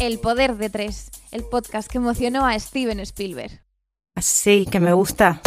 El poder de tres, el podcast que emocionó a Steven Spielberg. Sí, que me gusta.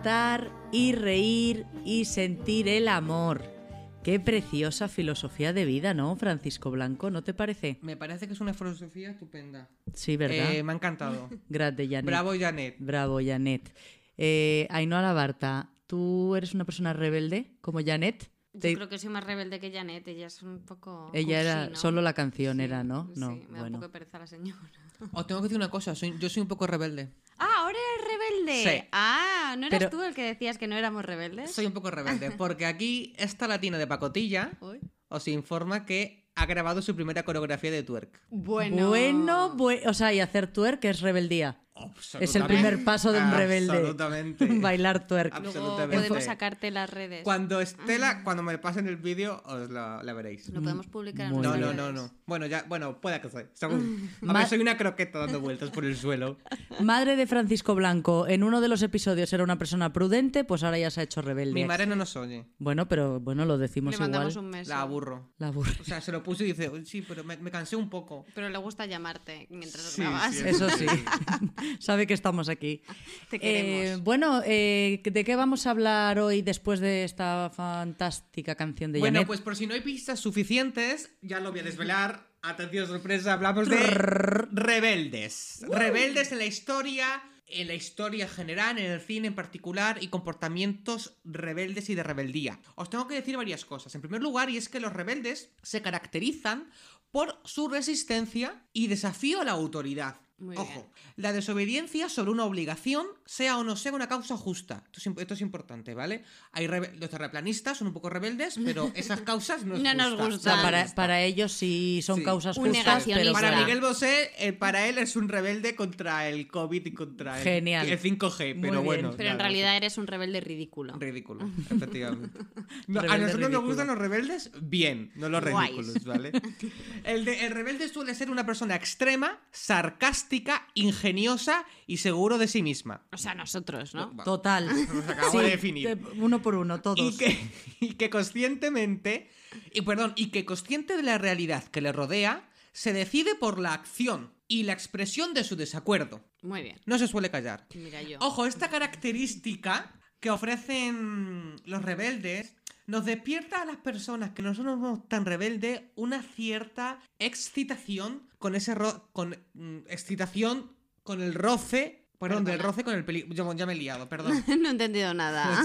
Cantar y reír y sentir el amor. Qué preciosa filosofía de vida, ¿no, Francisco Blanco? ¿No te parece? Me parece que es una filosofía estupenda. Sí, ¿verdad? Eh, me ha encantado. Grande, Janet. Bravo, Janet. Bravo, Janet. Eh, Ainhoa Labarta, ¿tú eres una persona rebelde como Janet? Yo Te- creo que soy más rebelde que Janet, ella es un poco... Ella era solo la canción, Sí, era, ¿no? sí, No, me da un bueno. poco de pereza la señora. Os tengo que decir una cosa, soy- yo soy un poco rebelde. Ah, ahora eres rebelde. Sí. Ah, ¿no eras Pero- tú el que decías que no éramos rebeldes? Soy un poco rebelde, porque aquí esta latina de pacotilla Uy. os informa que ha grabado su primera coreografía de twerk. Bueno. Bueno, bue- o sea, y hacer twerk es rebeldía. Es el primer paso de un rebelde. Absolutamente. Bailar twerk. Luego absolutamente. podemos sacarte las redes. Cuando Estela, cuando me pasen el vídeo, os la, la veréis. Lo podemos publicar en No, no, no, no. Bueno, ya, bueno, puede que sea. Según- A soy una croqueta dando vueltas por el suelo. Madre de Francisco Blanco, en uno de los episodios era una persona prudente, pues ahora ya se ha hecho rebelde. Mi madre no nos oye. Bueno, pero bueno, lo decimos Le mandamos igual. un mes. La aburro. La aburre. O sea, se lo puse y dice, "Uy, sí, pero me, me cansé un poco. Pero le gusta llamarte mientras Sí, grabas. sí, Eso sí. Sabe que estamos aquí. Te Eh, queremos. bueno, eh, ¿de qué vamos a hablar hoy después de esta fantástica canción de Bueno, Janet? pues por si no hay pistas suficientes, ya lo voy a desvelar. Atención, sorpresa, hablamos de rebeldes. Rebeldes en la historia, en la historia general, en el cine en particular, y comportamientos rebeldes y de rebeldía. Os tengo que decir varias cosas. En primer lugar, y es que los rebeldes se caracterizan por su resistencia y desafío a la autoridad. Muy Ojo, bien. la desobediencia sobre una obligación, sea o no sea una causa justa. Esto es, esto es importante, ¿vale? Hay los terraplanistas son un poco rebeldes, pero esas causas no, No nos justa. gusta. O sea, para, para ellos sí son Sí. causas Un justas, pero. Para. Miguel Bosé, eh, para él es un rebelde contra el COVID y contra el, Genial. el 5G, Muy pero bien. bueno. Pero en realidad eres un rebelde ridículo. Ridículo, efectivamente. No, a nosotros ridículo. nos gustan los rebeldes bien, no los Guays. ridículos, ¿vale? El, de- el rebelde suele ser una persona extrema, sarcástica, ingeniosa y seguro de sí misma. O sea, nosotros, ¿no? Total. Nos acabamos Sí, de definir. de- uno por uno, todos. Y que, y que conscientemente, y perdón, y que consciente de la realidad que le rodea, se decide por la acción y la expresión de su desacuerdo. Muy bien. No se suele callar. Mira yo. Ojo, esta característica que ofrecen los rebeldes nos despierta a las personas que no somos tan rebeldes una cierta excitación con ese ro- con mm, excitación con el roce, perdón, del roce con el peligro. Yo ya me he liado, perdón. no he entendido nada.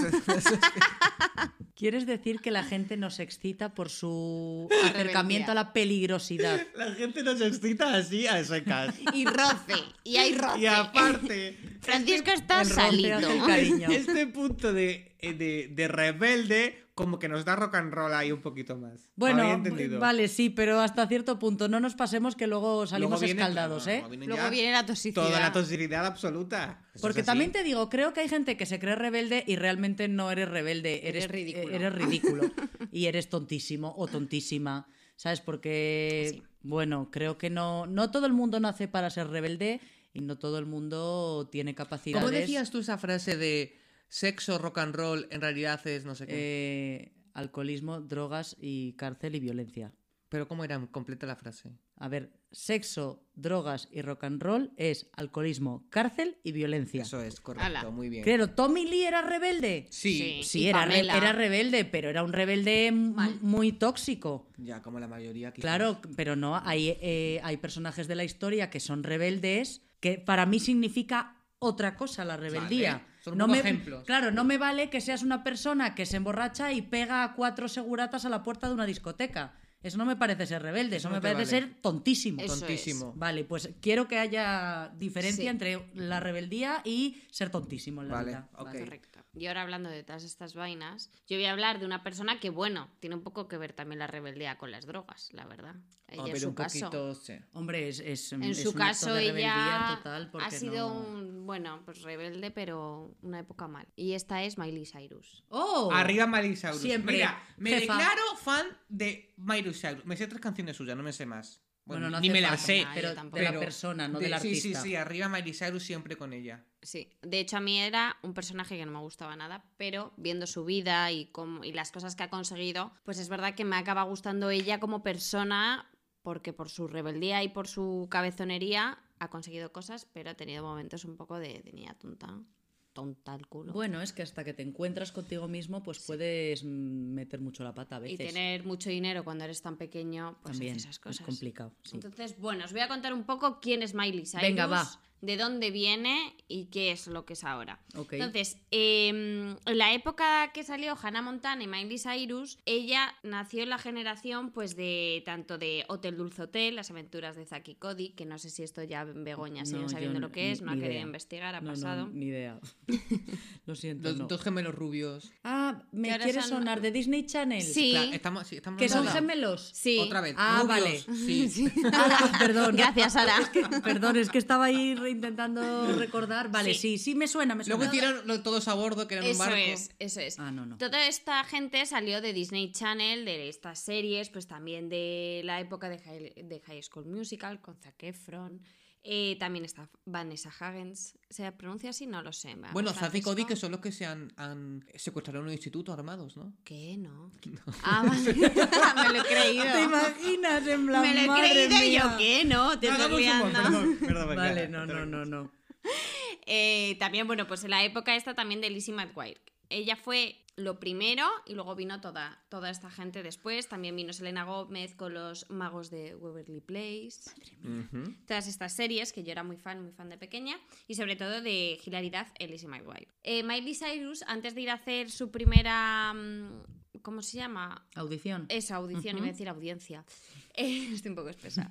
¿Quieres decir que la gente nos excita por su acercamiento a la peligrosidad? La gente nos excita así a secas. y roce. Y hay roce. Y aparte, Francisco está el roce salido. hace el cariño. este punto de, de, de rebelde como que nos da rock and roll ahí un poquito más. Bueno, vale, sí, pero hasta cierto punto. No nos pasemos que luego salimos Luego viene- escaldados, ¿eh? luego viene Luego ya viene la toxicidad. Toda la toxicidad absoluta. Eso Porque también te digo, creo que hay gente que se cree rebelde y realmente no eres rebelde, eres, Eres ridículo. eh, eres ridículo y eres tontísimo o tontísima, ¿sabes? Porque, Sí. bueno, creo que no, no todo el mundo nace para ser rebelde y no todo el mundo tiene capacidades. ¿Cómo decías tú esa frase de sexo, rock and roll, en realidad es no sé qué? eh, alcoholismo, drogas y cárcel y violencia. Pero ¿cómo era? Completa la frase. A ver, sexo, drogas y rock and roll es alcoholismo, cárcel y violencia. Eso es, correcto, Ala. muy bien. Claro, ¿Tommy Lee era rebelde? Sí, Sí. Era, re- era rebelde, pero era un rebelde Mal. muy tóxico. ya como la mayoría quizás. Claro, pero no, hay, eh, hay personajes de la historia que son rebeldes, que para mí significa otra cosa la rebeldía. Vale, son un no poco me, ejemplos. Claro, no me vale que seas una persona que se emborracha y pega a cuatro seguratas a la puerta de una discoteca. Eso no me parece ser rebelde, eso, no me parece vale. ser tontísimo. Eso Tontísimo. Vale, pues quiero que haya diferencia Sí. entre la rebeldía y ser tontísimo en la Vale, vida. ok. Correcto. Y ahora hablando de todas estas vainas, yo voy a hablar de una persona que, bueno, tiene un poco que ver también la rebeldía con las drogas, la verdad. Ella, en su un caso. poquito, sí. Hombre, es, es- En es su un acto caso, de ella total porque ha sido no- un, bueno, pues rebelde, pero una época mal. Y esta es Miley Cyrus. ¡Oh! Arriba Miley Cyrus. Siempre, Mira, me jefa. declaro fan de Miley Cyrus. Me sé tres canciones suyas, no me sé más. Bueno, Bueno, no ni me las sé. pero de la persona, no de- del artista. Sí, sí, sí, arriba Miley Cyrus siempre con ella. Sí, de hecho a mí era un personaje que no me gustaba nada, pero viendo su vida y, cómo- y las cosas que ha conseguido, pues es verdad que me acaba gustando ella como persona, porque por su rebeldía y por su cabezonería ha conseguido cosas, pero ha tenido momentos un poco de, de niña tonta, tonta el culo. Bueno, es que hasta que te encuentras contigo mismo, pues puedes meter mucho la pata a y veces. tener mucho dinero cuando eres tan pequeño, pues También esas cosas. es complicado. sí. Entonces, bueno, os voy a contar un poco quién es Miley Cyrus, Venga, va. De dónde viene y qué es lo que es ahora. Entonces, eh, en la época que salió Hannah Montana y Miley Cyrus, ella nació en la generación, pues, de tanto de Hotel Dulce Hotel, las aventuras de Zack y Cody, que no sé si esto ya Begoña sigue No, sabiendo no- lo que es, no ha querido idea. investigar, ha No, no, pasado. ni idea. Lo siento, Dos, no. dos gemelos rubios. Ah, ¿me ahora quieres son- sonar de Disney Channel? Sí. Claro, estamos, sí, estamos ¿Que son gemelos? Sí. Otra vez. Ah, rubios, vale. Sí. Ah, perdón. Gracias, Sara. Es que- perdón, es que estaba ahí intentando recordar. Vale, Sí. sí, sí, me suena, me suena. Luego hicieron lo- todos a bordo, que eran un Eso barco. es, eso es. Ah, no, no. Toda esta gente salió de Disney Channel, de estas series, pues también de la época de High, de High School Musical con Zac Efron. Eh, también está Vanessa Haggens. ¿Se pronuncia así? No lo sé. va, Bueno, y Cody, que son los que se han, han secuestrado en un instituto armados, ¿no? ¿Qué? No. Ah, vale. me lo he creído. ¿Te imaginas en plan, Me lo he creído mía? yo, ¿qué? No, te estoy liando. Vale, no, no, no, no. Eh, también, bueno, pues en la época esta también de Lizzie McGuire. Ella fue lo primero y luego vino toda, toda esta gente después. También vino Selena Gómez con los magos de Waverly Place. Ujú. Todas estas series que yo era muy fan, muy fan de pequeña. Y sobre todo de hilaridad, Lizzie McGuire. Eh, Miley Cyrus, antes de ir a hacer su primera... mm, ¿Cómo se llama? Audición. Eso, audición, iba a decir audiencia. Eh, estoy un poco espesa.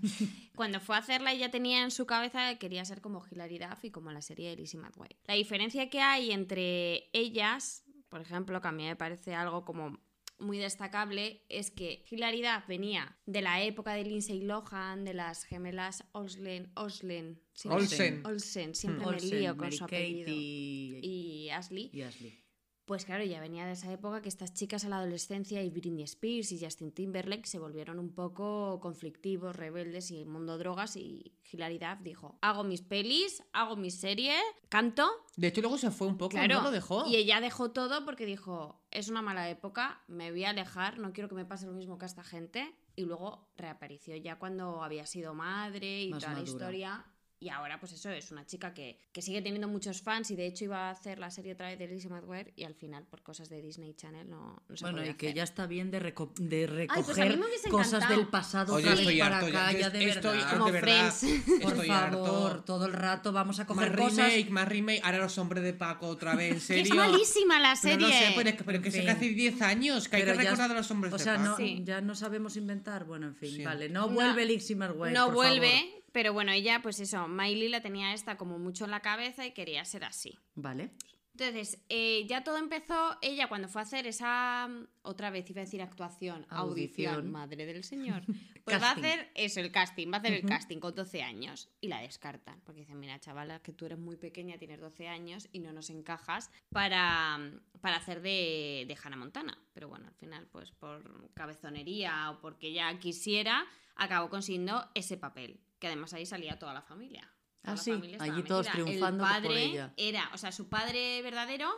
Cuando fue a hacerla, ella tenía en su cabeza que quería ser como Hilary Duff y como la serie de Lizzie McGuire. La diferencia que hay entre ellas, por ejemplo, que a mí me parece algo como muy destacable, es que Hilary Duff venía de la época de Lindsay Lohan, de las gemelas Olsen, Olsen, siempre- Olsen. Olsen, siempre me Olsen, lío con Mary su Kate apellido. y... Y Ashley. y Ashley. Pues claro, ya venía de esa época que estas chicas a la adolescencia y Britney Spears y Justin Timberlake se volvieron un poco conflictivos, rebeldes y el mundo drogas y Hilary Duff dijo, hago mis pelis, hago mis series, canto, De hecho, luego se fue un poco, claro, ¿no? Lo dejó. y ella dejó todo porque dijo, es una mala época, me voy a alejar, no quiero que me pase lo mismo que a esta gente y luego reapareció ya cuando había sido madre y Más toda la historia. Y ahora, pues eso, es una chica que, que sigue teniendo muchos fans y de hecho iba a hacer la serie otra vez de Lizzie McGuire y al final, por cosas de Disney Channel, no, no se Bueno, y que ya está bien de, reco- de pues recoger cosas del pasado Oye, estoy para harto acá, ya. de estoy, verdad. Como de verdad, Friends. Por estoy favor, harto. todo el rato vamos a Más coger cosas. remake, más remake. Ahora los hombres de Paco otra vez, en Que serio. es malísima la Pero serie. no sé, pero, es que- pero que fin. que hace 10 años que hay Pero que ya- recordar a los hombres O de sea, Paco. no, Sí. ya no sabemos inventar. Bueno, en fin, Sí. vale. No, No- vuelve Lizzie McGuire, no por vuelve, favor. Pero bueno, ella, pues eso, Miley la tenía esta como mucho en la cabeza y quería ser así. Vale. Entonces, eh, ya todo empezó ella cuando fue a hacer esa, otra vez iba a decir actuación, audición, Audición. madre del señor. Pues va a hacer eso, el casting, va a hacer el casting con 12 años y la descartan. Porque dicen, mira, chavala, que tú eres muy pequeña, tienes 12 años y no nos encajas para, para hacer de, de Hannah Montana. Pero bueno, al final, pues por cabezonería o porque ella quisiera, acabó consiguiendo ese papel. Que además ahí salía toda la familia. Toda Ah, la sí, familia allí todos metida. triunfando el por padre ella. Era, o sea, su padre verdadero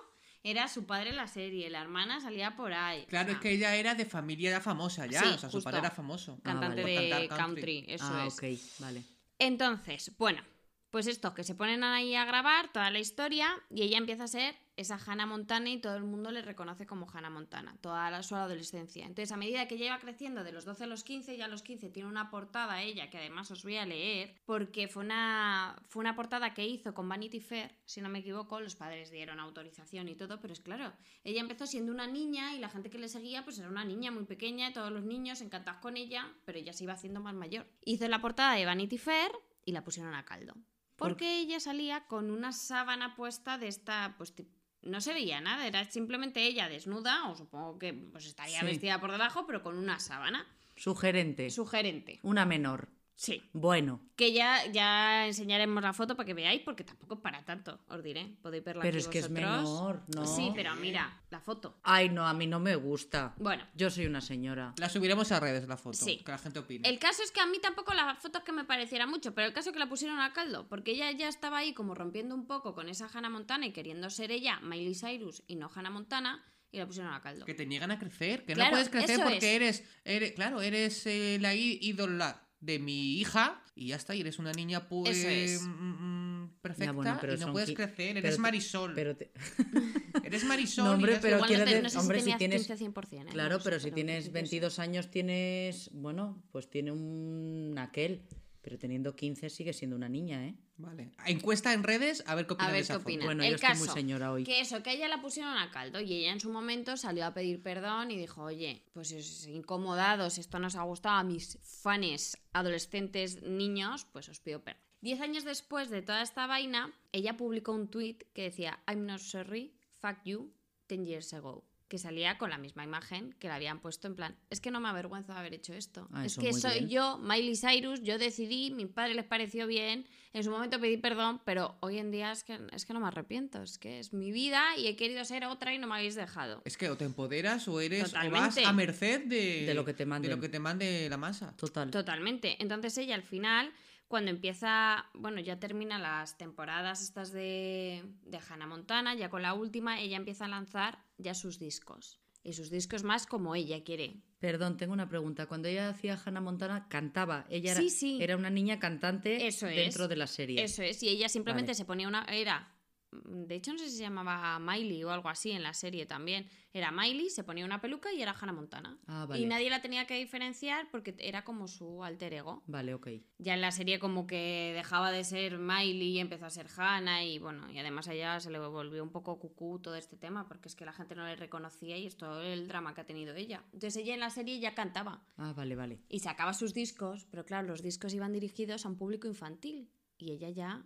era su padre en la serie, la hermana salía por ahí. o Claro, sea, es que ella era de familia ya famosa ya. Sí, o sea, su padre era famoso. Cantante Por de cantar country. eso ah, es. ok, vale. Entonces, bueno, pues estos que se ponen ahí a grabar toda la historia y ella empieza a ser esa Hannah Montana y todo el mundo le reconoce como Hannah Montana, toda la, su adolescencia. Entonces, a medida que ella va creciendo de los 12 a los 15, ya a los 15 tiene una portada ella que además os voy a leer porque fue una, fue una portada que hizo con Vanity Fair, si no me equivoco, los padres dieron autorización y todo, pero es claro, ella empezó siendo una niña y la gente que le seguía pues era una niña muy pequeña, todos los niños encantados con ella, pero ella se iba haciendo más mayor. Hizo la portada de Vanity Fair y la pusieron a caldo. ¿Por Porque ella salía con una sábana puesta de esta, pues no se veía nada, era simplemente ella desnuda, o supongo que pues estaría Sí. vestida por debajo, pero con una sábana. Sugerente. Sugerente. Una menor. Sí. Bueno, Que ya, ya enseñaremos la foto para que veáis, porque tampoco es para tanto, os diré. Podéis verla pero aquí es que es menor, ¿no? Sí, pero mira, la foto. Ay, no, a mí no me gusta. Bueno, Yo soy una señora. La subiremos a redes la foto. Sí. Que la gente opine. El caso es que a mí tampoco la foto es que me pareciera mucho, pero el caso es que la pusieron a caldo, porque ella ya estaba ahí como rompiendo un poco con esa Hannah Montana y queriendo ser ella, Miley Cyrus, y no Hannah Montana, y la pusieron a caldo. Que te niegan a crecer. Que Claro, no puedes crecer porque es. eres, eres. Claro, eres eh, la ídola de mi hija y ya está. Y eres una niña pues. Es. mm, mm, perfecta Ya, bueno, pero y no puedes crecer. pero Eres te- Marisol. Pero te- Eres Marisol. No, hombre, pero Igual no, te- no sé hombre, si si tienes- 15 100%, ¿eh? Claro, No pero sé, si en tienes principio sí. 22 años tienes, bueno, pues tiene un aquel, pero teniendo 15 sigue siendo una niña, ¿eh? Vale. Encuesta en redes, a ver qué opinan A ver qué opinan. Bueno, el yo estoy caso, muy señora hoy. que eso, que a ella la pusieron a caldo y ella en su momento salió a pedir perdón y dijo, oye, pues si os incomodados, esto nos ha gustado a mis fans adolescentes niños, pues os pido perdón. Diez años después de toda esta vaina, ella publicó un tweet que decía, I'm not sorry, fuck you, 10 years ago. Que salía con la misma imagen que le habían puesto en plan, es que no me avergüenza de haber hecho esto. Ah, es que soy bien. yo, Miley Cyrus, yo decidí, mi padre les pareció bien, en su momento pedí perdón, pero hoy en día es que, es que no me arrepiento, es que es mi vida y he querido ser otra y no me habéis dejado. Es que o te empoderas o eres o vas a merced de, De lo que te de manden. lo que te mande la masa. Total. Totalmente. Entonces ella al final, cuando empieza, bueno, ya termina las temporadas estas de, de Hannah Montana, ya con la última, ella empieza a lanzar ya sus discos. Y sus discos más como ella quiere. Perdón, tengo una pregunta. Cuando ella hacía Hannah Montana, cantaba. Ella era, Sí, sí. era una niña cantante Eso es. dentro de la serie. Eso es, y ella simplemente Vale. se ponía una. Era. De hecho, no sé si se llamaba Miley o algo así en la serie también. Era Miley, se ponía una peluca y era Hannah Montana. Ah, vale. Y nadie la tenía que diferenciar porque era como su alter ego. Vale, ok. Ya en la serie como que dejaba de ser Miley y empezó a ser Hannah y bueno, y además a ella se le volvió un poco cucú todo este tema porque es que la gente no le reconocía y es todo el drama que ha tenido ella. Entonces ella en la serie ya cantaba Ah, vale, vale. y sacaba sus discos, pero claro, los discos iban dirigidos a un público infantil y ella ya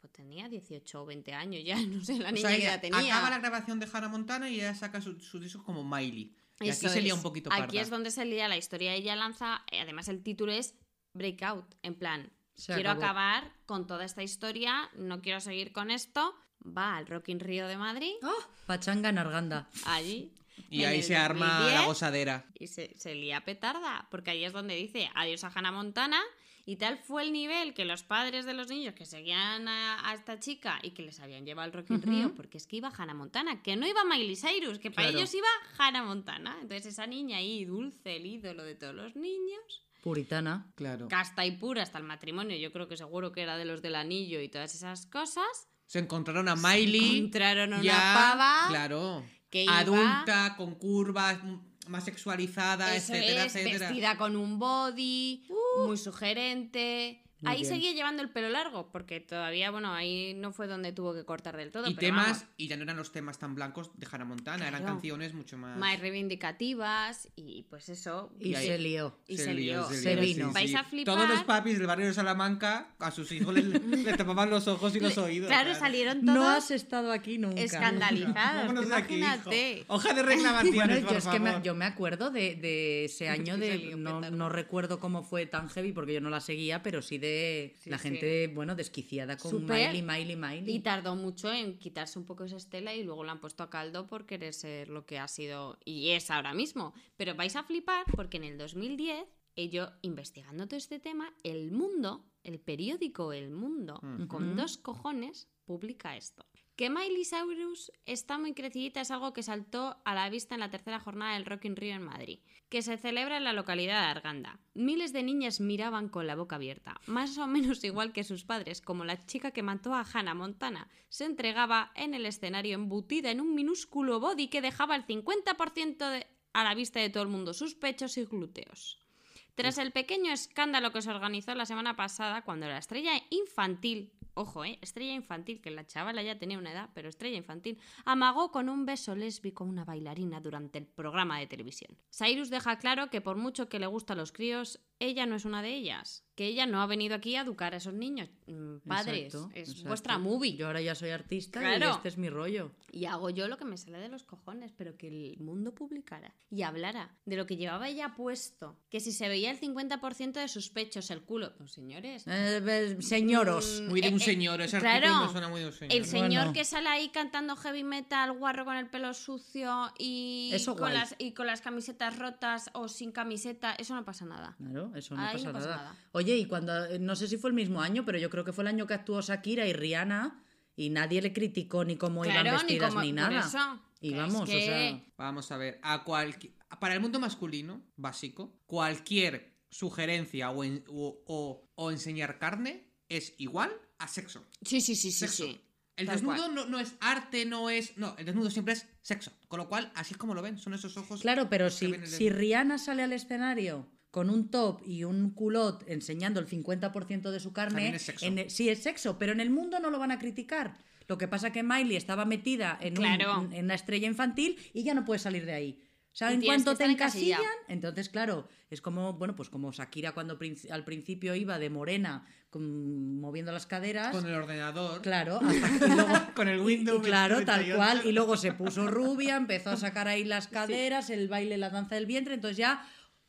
pues, tenía 18 o 20 años ya, no sé la O niña sea, que ya tenía. acaba la grabación de Hannah Montana y ella saca su- sus discos como Miley. Y Eso aquí se lía es. un poquito Aquí parda. es donde se lía la historia. Ella lanza, eh, además el título es Breakout, en plan, Se quiero acabó. acabar con toda esta historia, no quiero seguir con esto. Va al Rock in Rio de Madrid, ¡Oh! Pachanga en Arganda. allí. Y ahí se arma la 2010, gozadera. Y se, se lía petarda, porque ahí es donde dice adiós a Hannah Montana. Y tal fue el nivel que los padres de los niños que seguían a, a esta chica y que les habían llevado al Rock in Rio, porque es que iba Hannah Montana, que no iba Miley Cyrus, que para Claro. ellos iba Hannah Montana. Entonces esa niña ahí, dulce, el ídolo de todos los niños, Puritana. Claro. casta y pura hasta el matrimonio, yo creo que seguro que era de los del anillo y todas esas cosas. Se encontraron a Miley. encontraron a una ya, pava Claro. que iba- adulta, con curvas, más sexualizada, Eso etcétera, es, etcétera. vestida con un body, muy sugerente. Muy ahí bien. seguía llevando el pelo largo, porque todavía, bueno, ahí no fue donde tuvo que cortar del todo. y pero temas, vamos, y ya no eran los temas tan blancos de Hannah Montana, eran canciones mucho más. más reivindicativas y pues eso. Y, Y ahí- se lió. y se lió. Se vino. Vais a flipar. Todos los papis del barrio de Salamanca a sus hijos le, le tapaban los ojos y los oídos. Claro, salieron todos No has estado aquí nunca. escandalizados. Aquí, Imagínate. hijo. Hoja de reclamaciones, Bueno, por yo es que me, favor. yo me acuerdo de, de ese año de. No, no recuerdo cómo fue tan heavy porque yo no la seguía, pero sí de Sí, la sí. gente, bueno, desquiciada con Súper. Miley, Miley, Miley. Y tardó mucho en quitarse un poco esa estela y luego la han puesto a caldo por querer ser lo que ha sido y es ahora mismo. Pero vais a flipar porque en el 2010 eh, yo investigando todo este tema, El Mundo, el periódico El Mundo, con dos cojones, publica esto. Que Miley Cyrus está muy crecidita es algo que saltó a la vista en la tercera jornada del Rock in Rio en Madrid, que se celebra en la localidad de Arganda. Miles de niñas miraban con la boca abierta, más o menos igual que sus padres, como la chica que mató a Hannah Montana. Se entregaba en el escenario embutida en un minúsculo body que dejaba el 50% de- a la vista de todo el mundo, sus pechos y glúteos. Tras el pequeño escándalo que se organizó la semana pasada, cuando la estrella infantil, ojo, eh, estrella infantil, que la chavala ya tenía una edad, pero estrella infantil, amagó con un beso lésbico a una bailarina durante el programa de televisión. Cyrus deja claro que por mucho que le gustan los críos, ella no es una de ellas, que ella no ha venido aquí a educar a esos niños. Mm, Padres, Exacto, es exacto. vuestra movie. Yo ahora ya soy artista y Claro. este es mi rollo. Y hago yo lo que me sale de los cojones, pero que el mundo publicara y hablara de lo que llevaba ella puesto, que si se veía el 50% de sus pechos, el culo. Pues señores. Eh, eh, señoros. Muy de Eh, un eh, señor, ese claro, artículo me suena muy de un señor. El señor Bueno. que sale ahí cantando heavy metal, guarro con el pelo sucio y, Eso con guay. las, y con las camisetas rotas o sin camiseta, eso no pasa nada. Claro, eso no Ahí pasa, no pasa nada. nada. Oye, y cuando, eh, no sé si fue el mismo año, pero yo creo que fue el año que actuó Shakira y Rihanna y nadie le criticó ni cómo iban ni vestidas como- ni, por nada. eso, y es vamos, o sea, Vamos a ver, a para el mundo masculino, básico, cualquier sugerencia o, en- o- o- o enseñar carne es igual a sexo. Sí, sí, sí, sí, Sexo. sí. El Tal desnudo no, no es arte, no es... No, el desnudo siempre es sexo. Con lo cual, así es como lo ven, son esos ojos... claro, pero si. Rihanna sale al escenario con un top y un culot enseñando el 50% de su carne, es sexo. en el- sí es sexo, pero en el mundo no lo van a criticar. Lo que pasa que Miley estaba metida en, un- Claro. en una estrella infantil y ya no puede salir de ahí. O sea, en cuanto te encasillan, entonces, claro, es como, bueno, pues como Shakira cuando al principio iba de morena con- moviendo las caderas. Con el ordenador. Claro, hasta que luego, Con el Windows y claro, tal 98. cual. Y luego se puso rubia, empezó a sacar ahí las caderas, el baile, la danza del vientre. Entonces ya,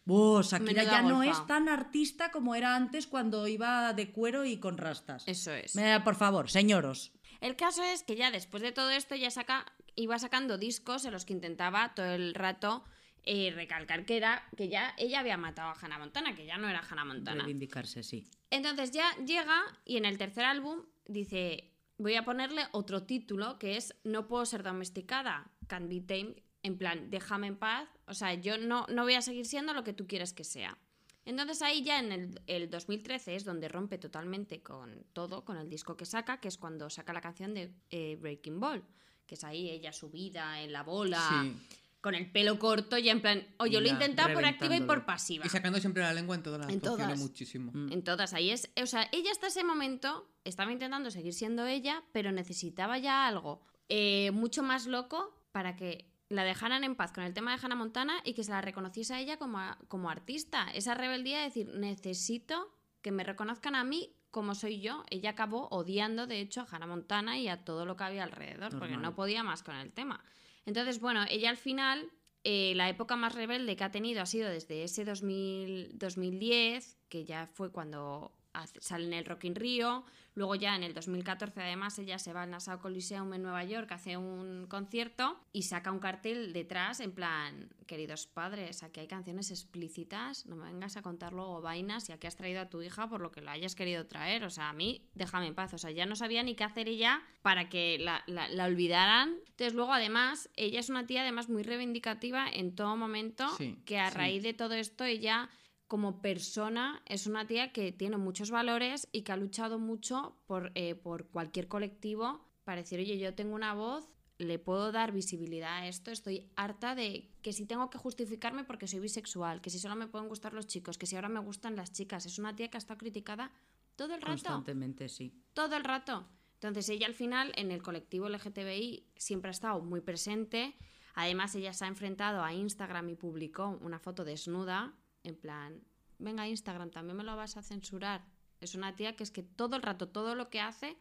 ¡oh! Shakira ya no es tan artista como era antes cuando iba de cuero y con rastas. Eso es. Eh, por favor, señoros. El caso es que ya después de todo esto ya saca, iba sacando discos en los que intentaba todo el rato eh, recalcar que era que ya ella había matado a Hannah Montana, que ya no era Hannah Montana. Reivindicarse, sí. Entonces ya llega y en el tercer álbum dice, voy a ponerle otro título que es No puedo ser domesticada, Can't be tamed, en plan, déjame en paz, o sea, yo no, no voy a seguir siendo lo que tú quieres que sea. Entonces ahí ya en el, el 2013 es donde rompe totalmente con todo, con el disco que saca, que es cuando saca la canción de eh, Breaking Ball, que es ahí ella subida en la bola, Sí. con el pelo corto, ya en plan, oye, lo he intentado por activa y por pasiva. Y sacando siempre la lengua en todas las En todas. muchísimo. Mm. En todas, ahí es. O sea, ella hasta ese momento estaba intentando seguir siendo ella, pero necesitaba ya algo eh, mucho más loco para que la dejaran en paz con el tema de Hannah Montana y que se la reconociese a ella como, a- como artista. Esa rebeldía de decir, necesito que me reconozcan a mí como soy yo. Ella acabó odiando, de hecho, a Hannah Montana y a todo lo que había alrededor, porque no podía más con el tema. Entonces, bueno, ella al final, eh, la época más rebelde que ha tenido ha sido desde ese 2000, 2010, que ya fue cuando sale en el Rock in Rio. Luego ya en el 2014 además ella se va al Nassau Coliseum en Nueva York, hace un concierto y saca un cartel detrás en plan, queridos padres, aquí hay canciones explícitas, no me vengas a contar luego vainas y aquí has traído a tu hija por lo que lo hayas querido traer. O sea, a mí déjame en paz. O sea, ya no sabía ni qué hacer ella para que la, la- la olvidaran. Entonces luego además, ella es una tía además muy reivindicativa en todo momento, Sí, que a sí. raíz de todo esto ella como persona es una tía que tiene muchos valores y que ha luchado mucho por, eh, por cualquier colectivo para decir, oye, yo tengo una voz, le puedo dar visibilidad a esto, estoy harta de que si tengo que justificarme porque soy bisexual, que si solo me pueden gustar los chicos, que si ahora me gustan las chicas, es una tía que ha estado criticada todo el rato Constantemente, sí. todo el rato. Entonces ella al final en el colectivo LGTBI siempre ha estado muy presente. Además ella se ha enfrentado a Instagram y publicó una foto desnuda en plan, venga Instagram, también me lo vas a censurar. Es una tía que es que todo el rato, todo lo que hace,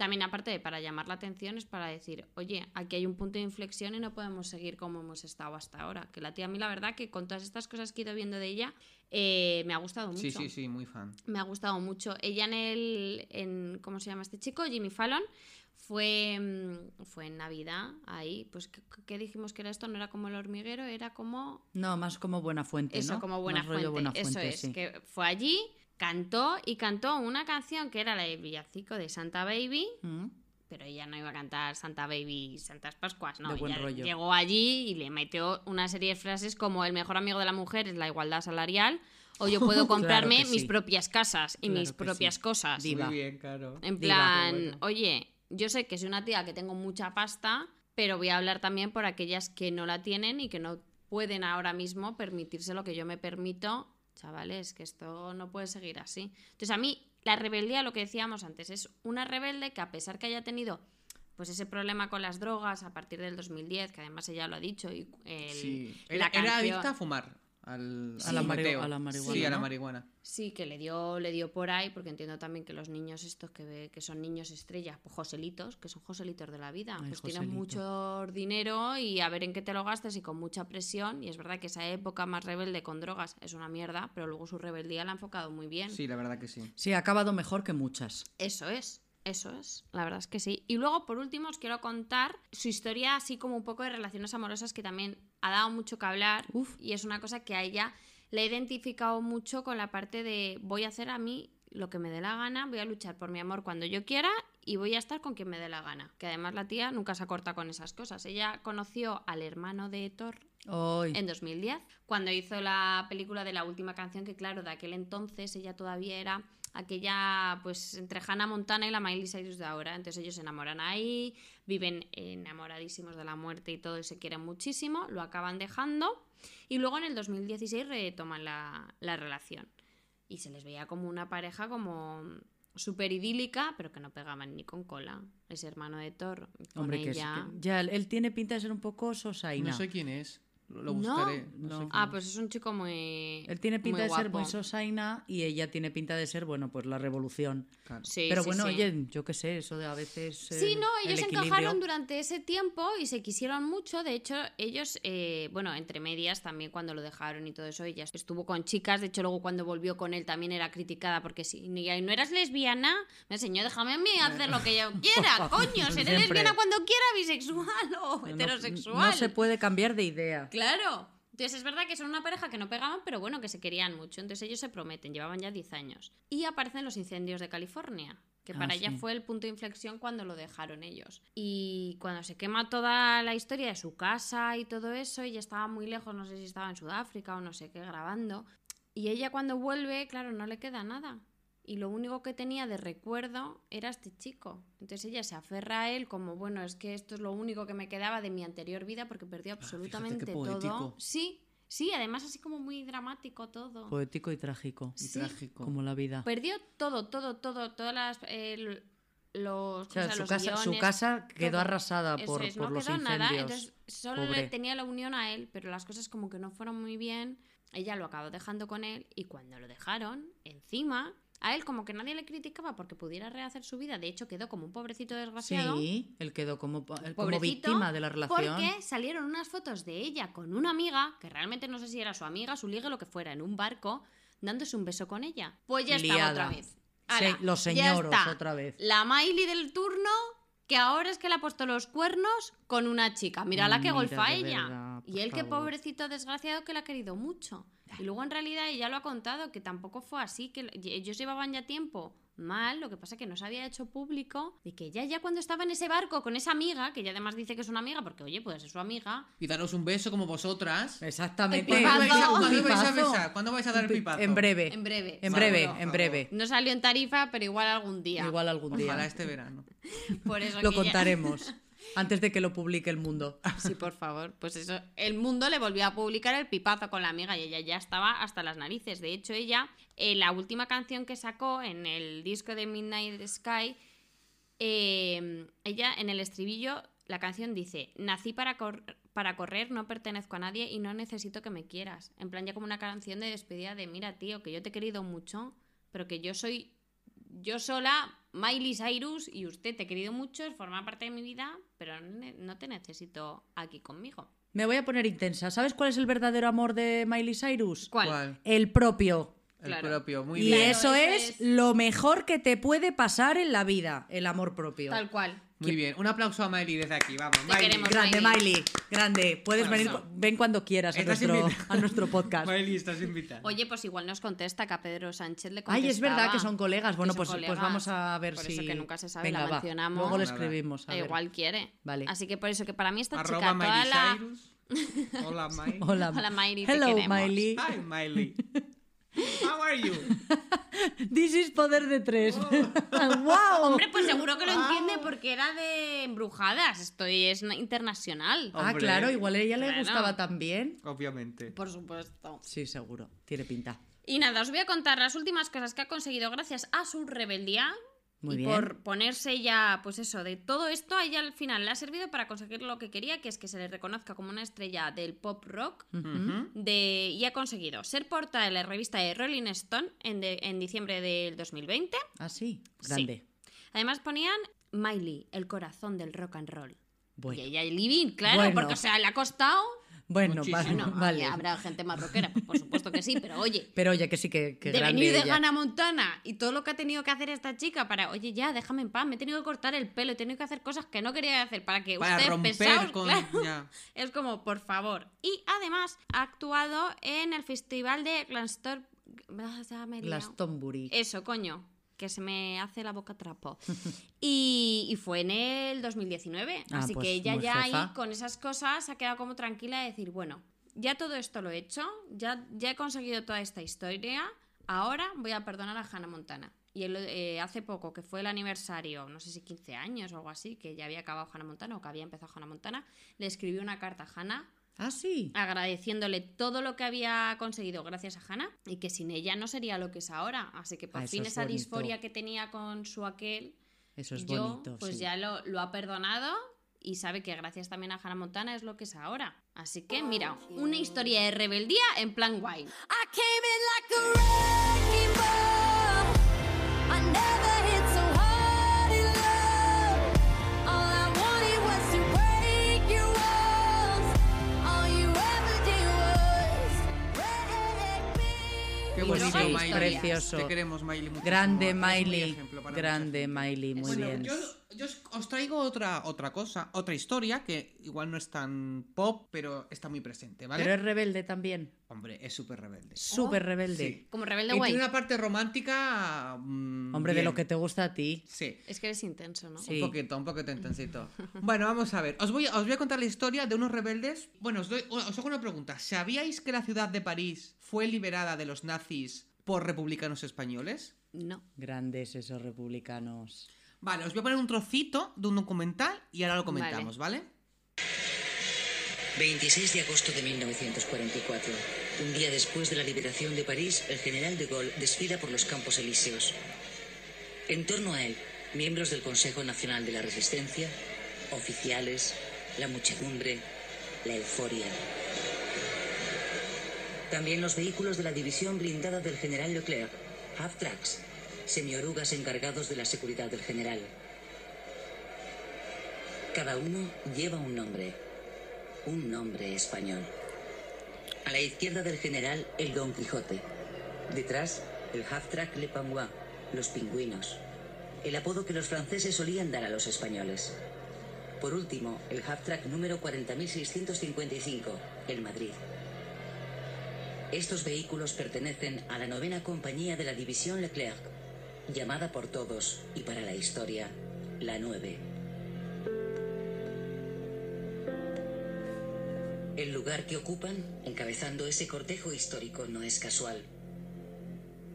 También aparte de para llamar la atención es para decir, oye, aquí hay un punto de inflexión y no podemos seguir como hemos estado hasta ahora. Que la tía a mí la verdad que con todas estas cosas que he ido viendo de ella eh, me ha gustado mucho. Sí, sí, sí, muy fan. Me ha gustado mucho. Ella en el. En, ¿Cómo se llama este chico? Jimmy Fallon. Fue, mm, fue en Navidad, ahí. Pues, ¿qué, qué dijimos que era esto? No era como el hormiguero, era como. No, más como buena fuente, Eso, ¿no? como buena Más rollo fuente. Buena Eso Fuente, es, sí. que fue allí, cantó y cantó una canción que era la de Villacico de Santa Baby. Mm. Pero ella no iba a cantar Santa Baby y Santas Pascuas, no. De buen ella rollo. llegó allí y le metió una serie de frases como el mejor amigo de la mujer es la igualdad salarial o yo puedo comprarme sí. mis propias casas y Claro mis propias sí. cosas. Diva. Muy bien, claro. En plan, bueno. oye, yo sé que soy una tía que tengo mucha pasta, pero voy a hablar también por aquellas que no la tienen y que no pueden ahora mismo permitirse lo que yo me permito. Chavales, que esto no puede seguir así. Entonces, a mí, la rebeldía, lo que decíamos antes, es una rebelde que a pesar que haya tenido pues ese problema con las drogas a partir del 2010, que además ella lo ha dicho, y el- Sí. la Era, era adicta a fumar. Al, A la fumeteo. a la marihuana, Sí, a la marihuana. Sí, que le dio, le dio por ahí, porque entiendo también que los niños estos que, ve- que son niños estrellas, pues Joselitos, que son Joselitos de la vida, Ay, pues mucho dinero y a ver en qué te lo gastas y con mucha presión. Y es verdad que esa época más rebelde con drogas es una mierda, pero luego su rebeldía la ha enfocado muy bien. Sí, la verdad que sí. Sí, ha acabado mejor que muchas. Eso es, eso es, la verdad es que sí. Y luego, por último, os quiero contar su historia así como un poco de relaciones amorosas que también ha dado mucho que hablar Uf. y es una cosa que a ella le he identificado mucho con la parte de voy a hacer a mí lo que me dé la gana, voy a luchar por mi amor cuando yo quiera y voy a estar con quien me dé la gana. Que además la tía nunca se acorta con esas cosas. Ella conoció al hermano de Thor en 2010, cuando hizo la película de la última canción, que claro, de aquel entonces ella todavía era aquella, pues, entre Hannah Montana y la Miley Cyrus de ahora. Entonces ellos se enamoran ahí, viven enamoradísimos de la muerte y todo y se quieren muchísimo, lo acaban dejando y luego en el 2016 retoman la, la relación. Y se les veía como una pareja como súper idílica, pero que no pegaban ni con cola. Ese hermano de Thor con Hombre, que, es- ella... que ya él tiene pinta de ser un poco sosaina. No sé quién es. Lo No. buscaré. No, No. sé Ah, es. pues es un chico muy. Él tiene pinta de ser muy sosaina y ella tiene pinta de ser, bueno, pues la revolución. Claro. Sí, Pero sí, bueno, sí. oye, yo qué sé, eso de a veces. Sí, eh, no, el ellos se equilibrio- encajaron durante ese tiempo y se quisieron mucho. De hecho, ellos, eh, bueno, entre medias también cuando lo dejaron y todo eso, ella estuvo con chicas. De hecho, luego cuando volvió con él también era criticada porque si ni- no eras lesbiana, me enseñó, déjame a mí hacer lo que yo quiera, coño. Seré Siempre. lesbiana cuando quiera, bisexual o No- heterosexual. No se puede cambiar de idea. Claro. Entonces es verdad que son una pareja que no pegaban, pero bueno, que se querían mucho. Entonces ellos se prometen, llevaban ya 10 años. Y aparecen los incendios de California, que Ah, para ella fue el punto de inflexión cuando lo dejaron ellos. Y cuando se quema toda la historia de su casa y todo eso, ella estaba muy lejos, no sé si estaba en Sudáfrica o no sé qué, grabando. Y ella cuando vuelve, claro, no le queda nada. Y lo único que tenía de recuerdo era este chico. Entonces ella se aferra a él como, bueno, es que esto es lo único que me quedaba de mi anterior vida porque perdió absolutamente qué todo. Sí, sí, además así como muy dramático todo. Poético y trágico. Y sí. trágico. Como la vida. Perdió todo, todo, todo, todas las... el- los, O sea, ¿cómo se llama? su, los casa, su casa quedó todo. arrasada Eso por, es, por no los quedó incendios. nada, entonces solo Pobre. le tenía la unión a él, pero las cosas como que no fueron muy bien. Ella lo acabó dejando con él y cuando lo dejaron, encima, a él como que nadie le criticaba porque pudiera rehacer su vida. De hecho, quedó como un pobrecito desgraciado. Sí, él quedó como, como Pobrecito, víctima de la relación. Porque salieron unas fotos de ella con una amiga, que realmente no sé si era su amiga, su ligue, lo que fuera, en un barco, dándose un beso con ella. Pues ya Liada. otra vez. Los ya señoros está. otra vez. La Miley del turno, que ahora es que le ha puesto los cuernos con una chica. Mira la que Mira, golfa ella. verdad, y por él, que favor. pobrecito desgraciado, que la ha querido mucho. Y luego en realidad ella lo ha contado, que tampoco fue así, que ellos llevaban ya tiempo mal, lo que pasa que no se había hecho público, de que ella ya cuando estaba en ese barco con esa amiga, que ella además dice que es una amiga, porque oye, puede ser su amiga, Y daros un beso como vosotras. Exactamente. ¿Cuándo vais, a, cuándo vais a besar? ¿Cuándo vais a dar el pipazo? En breve. en breve. En breve, en breve. No salió en tarifa, pero igual algún día. Igual algún día. Ojalá este verano. Por eso Lo que ella- contaremos. Antes de que lo publique el mundo. Sí, por favor. Pues eso, el mundo le volvió a publicar el pipazo con la amiga y ella ya estaba hasta las narices. De hecho, ella, eh, la última canción que sacó en el disco de Midnight Sky, eh, ella en el estribillo, la canción dice, nací para, cor- para correr, no pertenezco a nadie y no necesito que me quieras. En plan, ya como una canción de despedida de, mira, tío, que yo te he querido mucho, pero que yo soy yo sola Miley Cyrus y usted te he querido mucho, forma parte de mi vida, pero no te necesito aquí conmigo. Me voy a poner intensa. ¿Sabes cuál es el verdadero amor de Miley Cyrus? ¿Cuál? El propio. El Claro. propio, muy y bien. Claro, eso eso es, es. lo mejor que te puede pasar en la vida, el amor propio. Tal cual. Muy bien. Un aplauso a Miley desde aquí, vamos. Miley. queremos. Grande, Miley. Miley. Grande. Puedes Bueno, venir, no. ven cuando quieras a nuestro, a nuestro podcast. Miley, estás invitada. Oye, pues igual nos contesta que a Pedro Sánchez le contestaba. Ay, es verdad que son colegas. Bueno, pues, pues colegas. vamos a ver Por si. eso que nunca se sabe, Venga, la va. mencionamos. Luego le escribimos. A ver. igual quiere. Vale. Así que por eso que para mí esta Arroba chica, toda Miley la... Cyrus. Hola, Miley. Hola, Hola, Miley, te Hello, queremos. Miley. Hi, Miley. How are you? This is poder de tres. Oh. ¡Wow! Hombre, pues seguro que lo entiende porque era de embrujadas. Esto es na- internacional. ah, claro, igual a ella le Claro. gustaba también. Obviamente. Por supuesto. Sí, seguro. Tiene pinta. Y nada, os voy a contar las últimas cosas que ha conseguido gracias a su rebeldía. Muy y bien. por ponerse ya, pues eso, de todo esto, a ella al final le ha servido para conseguir lo que quería, que es que se le reconozca como una estrella del pop rock. De, y ha conseguido ser portada de la revista de Rolling Stone en, de- en diciembre del 2020. Ah, sí. Grande. Además ponían Miley, el corazón del rock and roll. Bueno. Y ella living, claro, Bueno. porque o sea, le ha costado. Bueno, vale. Vale. habrá gente más rockera, pues por supuesto que sí, pero oye, Pero oye, que sí que, que de venir de. Hannah Montana y todo lo que ha tenido que hacer esta chica para, oye, ya, déjame en paz, me he tenido que cortar el pelo, he tenido que hacer cosas que no quería hacer para que Para ustedes romper con. claro, ya. es como, por favor. Y además ha actuado en el festival de Glastonbury. Liado. Glastonbury. Eso, coño, que se me hace la boca trapo. Y, y fue en el 2019. Ah, así pues que ella muy ya jefa. ahí con esas cosas ha quedado como tranquila de decir, bueno, ya todo esto lo he hecho, ya, ya he conseguido toda esta historia, ahora voy a perdonar a Hannah Montana. Y él, eh, hace poco, que fue el aniversario, no sé si 15 años o algo así, que ya había acabado Hannah Montana o que había empezado Hannah Montana, le escribió una carta a Hannah Ah, sí. agradeciéndole todo lo que había conseguido gracias a Hannah y que sin ella no sería lo que es ahora. Así que por Ah, fin es esa bonito. disforia que tenía con su aquel, Eso es yo bonito. pues sí. ya lo, lo ha perdonado y sabe que gracias también a Hannah Montana es lo que es ahora. Así que mira, una historia de rebeldía en plan guay. I came in like a Miley. historias. Precioso. Te queremos, Miley. muchísimo. Grande Miley. Grande. Miley, muy bueno, bien. Yo, yo os- traigo otra, otra cosa, otra historia que igual no es tan pop, pero está muy presente, ¿vale? Pero es rebelde también. Hombre, es súper rebelde. Súper rebelde. Sí. Como rebelde Y guay. tiene una parte romántica. mm, Hombre, de lo que te gusta a ti. Sí. Es que eres intenso, ¿no? Sí. Un poquito, un poquito intensito. Bueno, vamos a ver. Os voy, os voy a contar la historia de unos rebeldes. Bueno, os, doy- os hago una pregunta. ¿Sabíais que la ciudad de París fue liberada de los nazis por republicanos españoles? No. Grandes esos republicanos. Vale, os voy a poner un trocito de un documental y ahora lo comentamos, ¿vale? 26 de agosto de 1944. Un día después de la liberación de París, el general de Gaulle desfila por los Campos Elíseos. En torno a él, miembros del Consejo Nacional de la Resistencia, oficiales, la muchedumbre, la euforia. También los vehículos de la división blindada del general Leclerc, half-tracks, semiorugas encargados de la seguridad del general. Cada uno lleva un nombre, un nombre español. A la izquierda del general, el Don Quijote. Detrás, el half-track Le Pingouin, los pingüinos. El apodo que los franceses solían dar a los españoles. Por último, el half-track número 40655, el Madrid. Estos vehículos pertenecen a la novena compañía de la División Leclerc, llamada por todos y para la historia, la 9. El lugar que ocupan, encabezando ese cortejo histórico, no es casual.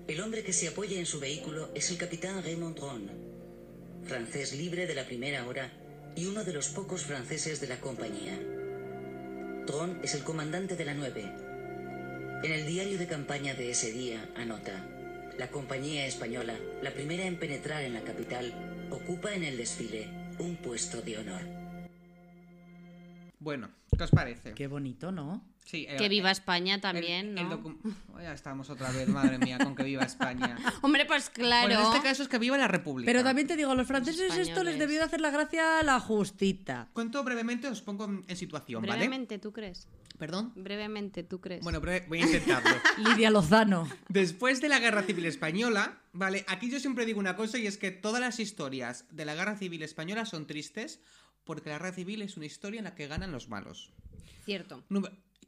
El hombre que se apoya en su vehículo es el capitán Raymond Dron, francés libre de la primera hora y uno de los pocos franceses de la compañía. Dron es el comandante de la 9. En el diario de campaña de ese día anota, la compañía española, la primera en penetrar en la capital, ocupa en el desfile un puesto de honor. Bueno, ¿qué os parece? Qué bonito, ¿no? Sí, eh, Que viva España el- también, el ¿no? docu- Oh, ya estamos otra vez, madre mía, con que viva España. Hombre, pues claro. Bueno, en este caso es que viva la República. Pero también te digo, a los franceses esto les debió de hacer la gracia la justita. Cuento brevemente, os pongo en en situación, ¿vale? Brevemente, ¿tú crees? ¿Perdón? Brevemente, ¿tú crees? Bueno, breve- voy a intentarlo. Lidia Lozano. Después de la Guerra Civil Española, ¿vale? Aquí yo siempre digo una cosa y es que todas las historias de la Guerra Civil Española son tristes porque la Guerra Civil es una historia en la que ganan los malos. Cierto.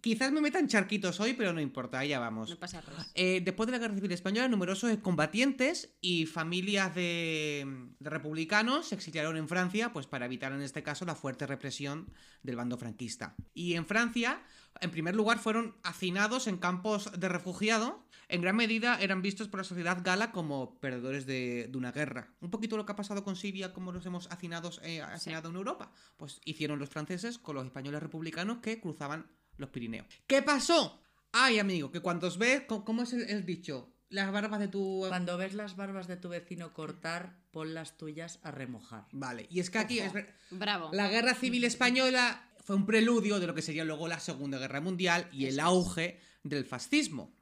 Quizás me metan charquitos hoy, pero no importa, ya vamos. No pasa nada. Eh, después de la Guerra Civil Española, numerosos combatientes y familias de, de republicanos se exiliaron en Francia, pues para evitar en este caso la fuerte represión del bando franquista. Y en Francia, en primer lugar, fueron hacinados en campos de refugiado. En gran medida eran vistos por la sociedad gala como perdedores de, de una guerra. Un poquito lo que ha pasado con Siria, como los hemos hacinados, eh, hacinado en Europa. Pues hicieron los franceses con los españoles republicanos que cruzaban los Pirineos. ¿Qué pasó? Ay, amigo, que cuando os ves, ¿cómo es el, el dicho? Las barbas de tu... Cuando ves las barbas de tu vecino cortar, pon las tuyas a remojar. Vale, y es que aquí... es Bravo. La guerra civil española fue un preludio de lo que sería luego la Segunda Guerra Mundial y el auge del fascismo.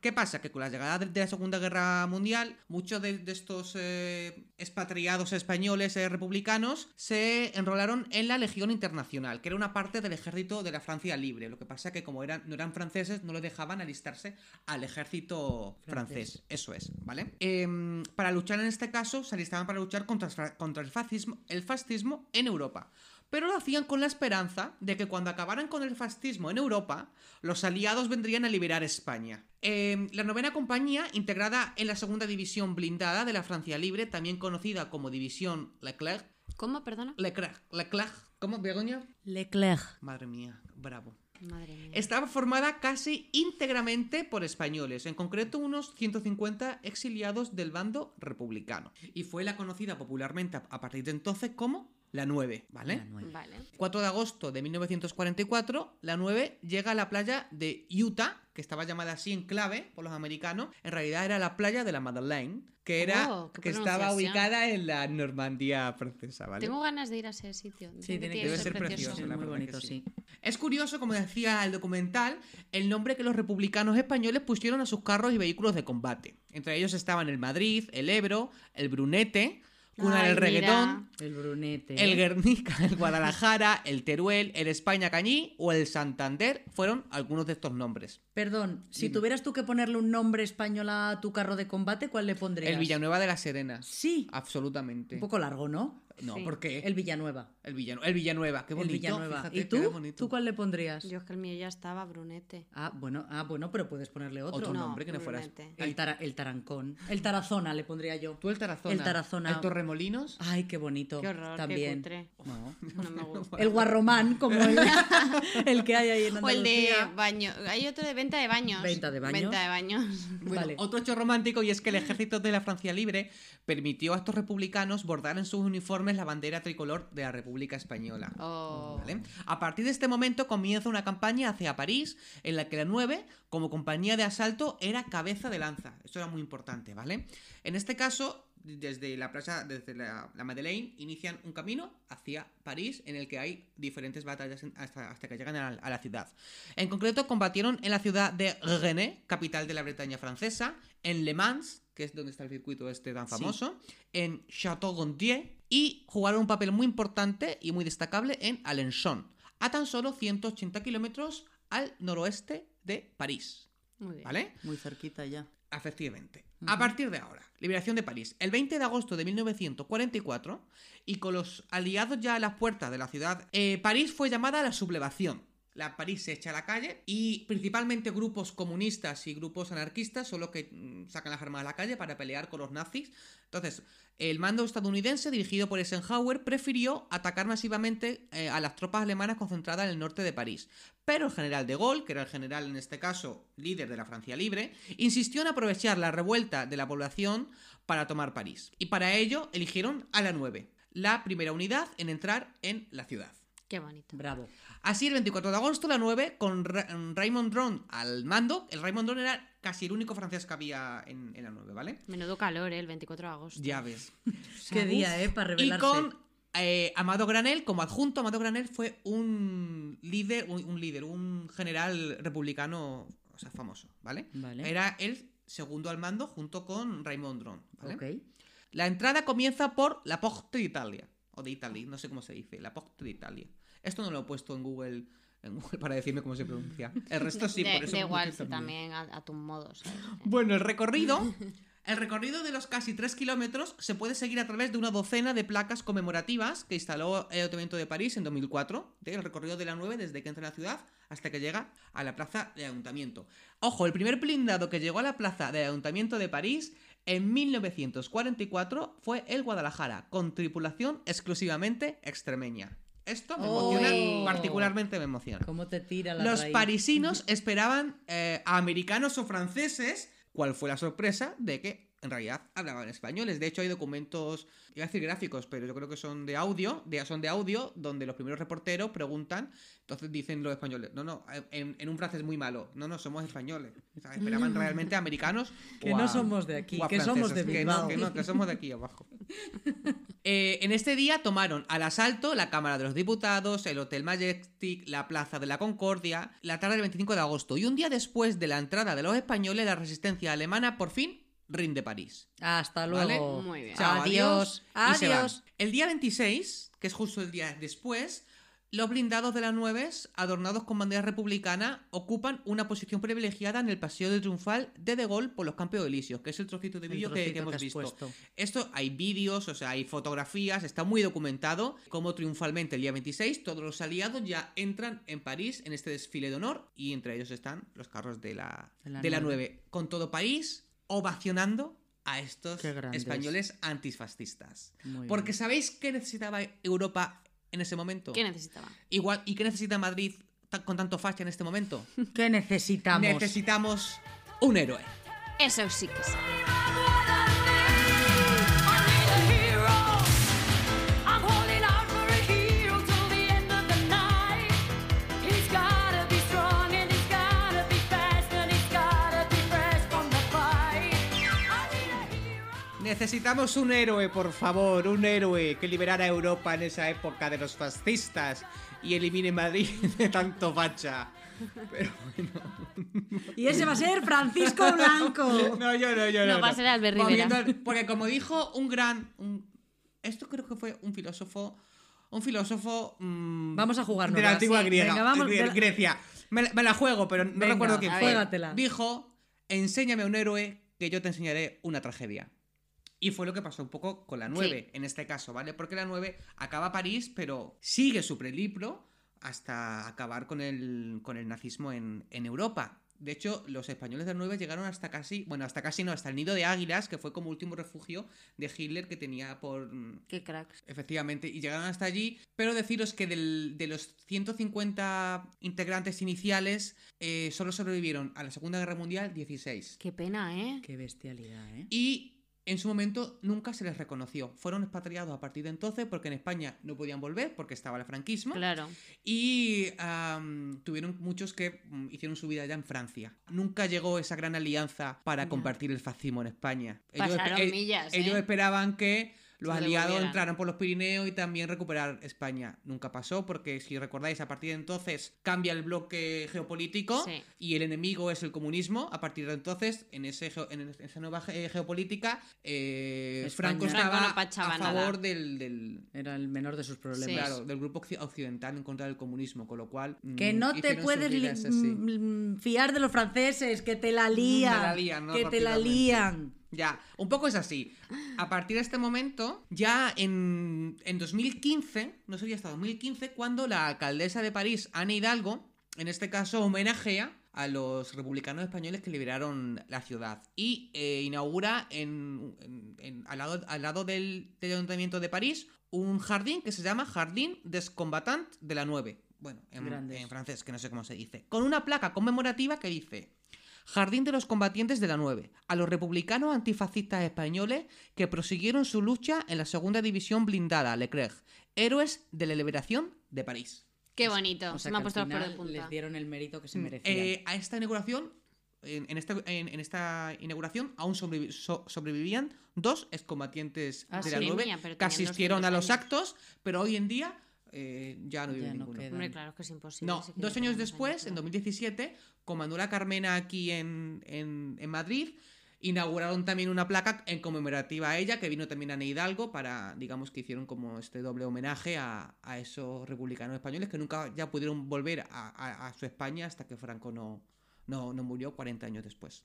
¿Qué pasa? Que con la llegada de- la Segunda Guerra Mundial, muchos de, de estos eh, expatriados españoles eh, republicanos se enrolaron en la Legión Internacional, que era una parte del ejército de la Francia Libre. Lo que pasa que como eran, no eran franceses, no les dejaban alistarse al ejército francés. Francés. Eso es, ¿vale? Em, para luchar en este caso, se alistaban para luchar contra, contra el, fascismo, el fascismo en Europa. Pero lo hacían con la esperanza de que cuando acabaran con el fascismo en Europa, los aliados vendrían a liberar España. Em, la novena compañía, integrada en la segunda división blindada de la Francia Libre, también conocida como División Leclerc. ¿Cómo? Perdona. Leclerc, Leclerc. ¿Cómo, Begoña? Leclerc. Madre mía, bravo. Madre mía. Estaba formada casi íntegramente por españoles, en concreto unos 150 exiliados del bando republicano. Y fue la conocida popularmente a- a partir de entonces como la 9, ¿vale? La nueve. Vale. 4 de agosto de 1944, la 9 llega a la playa de Utah, que estaba llamada así en clave por los americanos. En realidad era la playa de la Madeleine, que era Oh, que estaba ubicada en la Normandía francesa, ¿vale? Tengo ganas de ir a ese sitio. Sí, tiene que Debe ser ser precioso, la muy bonito, sí. Es curioso, como decía el documental, el nombre que los republicanos españoles pusieron a sus carros y vehículos de combate. Entre ellos estaban el Madrid, el Ebro, el Brunete, cuna Ay, del mira. reggaetón, El brunete. el Guernica, el Guadalajara, el Teruel, el España Cañí o el Santander fueron algunos de estos nombres. Perdón, si Dime. tuvieras tú que ponerle un nombre español a tu carro de combate, ¿cuál le pondrías? El Villanueva de las Serenas. Sí. Absolutamente. Un poco largo, ¿no? No, Sí. ¿por qué? El Villanueva. El, Villanu- el Villanueva, qué bonito. el Villanueva. fíjate, ¿Y qué tú? bonito. ¿Tú cuál le pondrías? Yo es que el mío ya estaba, Brunete. Ah, bueno, ah, bueno, pero puedes ponerle otro. Otro No, nombre que no fueras. Brunete. El, tara- el tarancón. El tarazona le pondría yo. ¿Tú el Tarazona? El Tarazona. ¿El Torremolinos? Ay, qué bonito. Qué horror, qué También. cutre. No. No me gusta. El guarromán, como el, el que hay ahí en O el de Andalucía. baño. Hay otro de venta de baños. Venta de baños. Venta de baños. Bueno, Vale. otro hecho romántico y es que el ejército de la Francia Libre permitió a estos republicanos bordar en sus uniformes la bandera tricolor de la República Española. Oh. ¿Vale? A partir de este momento comienza una campaña hacia París en la que la 9, como compañía de asalto, era cabeza de lanza. Esto era muy importante, ¿vale? En este caso, desde la plaza, desde la, la Madeleine, inician un camino hacia París en el que hay diferentes batallas hasta, hasta que llegan a, la- a la ciudad. En concreto, combatieron en la ciudad de Rennes, capital de la Bretaña francesa, en Le Mans, que es donde está el circuito este tan Sí. famoso, en Château-Gontier y jugaron un papel muy importante y muy destacable en Alençon, a tan solo 180 kilómetros al noroeste de París. Muy bien. ¿Vale? Muy cerquita ya. Efectivamente. A partir de ahora, liberación de París. El 20 de agosto de 1944, y con los aliados ya a las puertas de la ciudad, eh, París fue llamada a la sublevación. París se echa a la calle y principalmente grupos comunistas y grupos anarquistas son los que mm, sacan las armas a la calle para pelear con los nazis. Entonces, el mando estadounidense, dirigido por Eisenhower, prefirió atacar masivamente eh, a las tropas alemanas concentradas en el norte de París. Pero el general de Gaulle, que era el general en este caso líder de la Francia Libre, insistió en aprovechar la revuelta de la población para tomar París. Y para ello eligieron a la 9, la primera unidad en entrar en la ciudad. Qué bonito. Bravo. Así, el 24 de agosto, la 9, con Ra- Raymond Dron al mando, el Raymond Dron era casi el único francés que había en, en la 9, ¿vale? Menudo calor, ¿eh? El 24 de agosto. Ya ves. Qué día, ¿eh? Para Y revelarse. con eh, Amado Granel, como adjunto, Amado Granel fue un líder, un, un líder, un general republicano, o sea, famoso, ¿vale? Vale. Era el segundo al mando junto con Raymond Dron, ¿vale? Ok. La entrada comienza por la Porte d'Italia, o de Italy, no sé cómo se dice, la Porte d'Italia. Esto no lo he puesto en Google, en Google para decirme cómo se pronuncia. El resto sí, de, por eso igual, también a, a tu modo, ¿sabes? bueno, el recorrido. El recorrido de los casi 3 kilómetros se puede seguir a través de una docena de placas conmemorativas que instaló el Ayuntamiento de París en 2004. ¿sí? El recorrido de la 9 desde que entra en la ciudad hasta que llega a la plaza del Ayuntamiento. Ojo, el primer blindado que llegó a la plaza del Ayuntamiento de París en 1944 fue el Guadalajara, con tripulación exclusivamente extremeña. Esto me emociona, Oh. particularmente me emociona. ¿Cómo te tira la Los raíz? parisinos esperaban eh, a americanos o franceses. ¿Cuál fue la sorpresa? De que en realidad hablaban españoles. De hecho, hay documentos, iba a decir gráficos, pero yo creo que son de audio, de, son de audio, donde los primeros reporteros preguntan. Entonces dicen los españoles, no, no, en, en un francés muy malo, no, no, somos españoles. O sea, esperaban realmente americanos. Que o no a- somos de aquí, que somos de franceses, que no, Bilbao. que no, que somos de aquí abajo. Eh, en este día tomaron al asalto la Cámara de los Diputados, el Hotel Majestic, la Plaza de la Concordia, la tarde del 25 de agosto. Y un día después de la entrada de los españoles, la resistencia alemana por fin rinde París. Hasta ¿Vale? luego. Muy bien. Chao, Adiós. y se van. Adiós. El día 26, que es justo el día después, los blindados de la 9, adornados con bandera republicana, ocupan una posición privilegiada en el paseo de triunfal de De Gaulle por los Campos Elíseos, que es el trocito de vídeo que, hemos visto. puesto. Esto hay vídeos, o sea, hay fotografías, está muy documentado cómo triunfalmente el día 26 todos los aliados ya entran en París en este desfile de honor y entre ellos están los carros de la, De la de la 9. 9, con todo París ovacionando a estos españoles antifascistas. Muy Porque bien. ¿sabéis qué necesitaba Europa en ese momento? ¿Qué necesitaba? Igual, ¿y qué necesita Madrid con tanto facha en este momento? ¿Qué necesitamos? Necesitamos un héroe. Eso sí que sí. Necesitamos un héroe, por favor, un héroe que liberara a Europa en esa época de los fascistas y elimine Madrid de tanto facha. Pero bueno. Y ese va a ser Francisco Blanco. No, yo no, yo no. No, va a ser Albert Rivera. Porque como dijo un gran. un- esto creo que fue un filósofo. Un filósofo. mm, Vamos a De jugárnosla, la antigua sí. griega. Venga, vamos, Gre- de la- Grecia. Me la, me la juego, pero no Venga, recuerdo quién fue. Juégatela. Dijo: Enséñame un héroe que yo te enseñaré una tragedia. Y fue lo que pasó un poco con la 9, en este caso, ¿vale? Porque la 9 acaba París, pero sigue su preliplo hasta acabar con el, con el nazismo en, en Europa. De hecho, los españoles de la 9 llegaron hasta casi, bueno, hasta casi no, hasta el nido de águilas, que fue como último refugio de Hitler que tenía por, Qué cracks. Efectivamente, y llegaron hasta allí, pero deciros que del- de los 150 integrantes iniciales, eh, solo sobrevivieron a la Segunda Guerra Mundial 16. Qué pena, ¿eh? Qué bestialidad, ¿eh? Y en su momento nunca se les reconoció. Fueron expatriados a partir de entonces porque en España no podían volver porque estaba el franquismo. Claro. Y tuvieron muchos que mm, hicieron su vida ya en Francia. Nunca llegó esa gran alianza para compartir el fascismo en España. Pasaron eh, millas, ellos ¿eh? esperaban que los Se aliados devolvieran. entraran por los Pirineos y también recuperar España. Nunca pasó porque, si recordáis, a partir de entonces cambia el bloque geopolítico Sí. y el enemigo es el comunismo. A partir de entonces, en, ese en esa nueva ge- geopolítica, eh. Franco Franco estaba no pachaba a nada. favor del, del- Era el menor de sus problemas. Sí. Claro, del grupo occi- occidental en contra del comunismo, con lo cual... Que mm, no te puedes mm, fiar de los franceses, que te la lían. Te la lían, ¿no? Que te la lían. Ya, un poco es así. A partir de este momento, ya en, en 2015, no sería hasta 2015, cuando la alcaldesa de París, Ana Hidalgo, en este caso homenajea a los republicanos españoles que liberaron la ciudad y eh, inaugura en, en- en- al lado, al lado del, del ayuntamiento de París un jardín que se llama Jardín des Combattants de la 9. Bueno, en francés, que no sé cómo se dice. Con una placa conmemorativa que dice Jardín de los combatientes de la 9, a los republicanos antifascistas españoles que prosiguieron su lucha en la segunda división blindada, Leclerc, héroes de la liberación de París. Qué bonito. O sea Se me ha puesto al los pelos de final punta. les dieron el mérito que se merecían. Eh, a esta inauguración en, esta, en, en esta inauguración aún sobrevi- so- sobrevivían dos excombatientes Ah, de la sí. 9 Mía, pero que asistieron a 200 los años. actos, pero hoy en día eh, ya no vive Ya no ninguno. queda. Hombre, claro que es imposible. No, dos años después, años, en claro. 2017, con Manuela Carmena aquí en, en- en Madrid, inauguraron también una placa en conmemorativa a ella, que vino también a Hidalgo para, digamos que hicieron como este doble homenaje a, a esos republicanos españoles que nunca ya pudieron volver a, a- a su España hasta que Franco no, no, no murió 40 años después.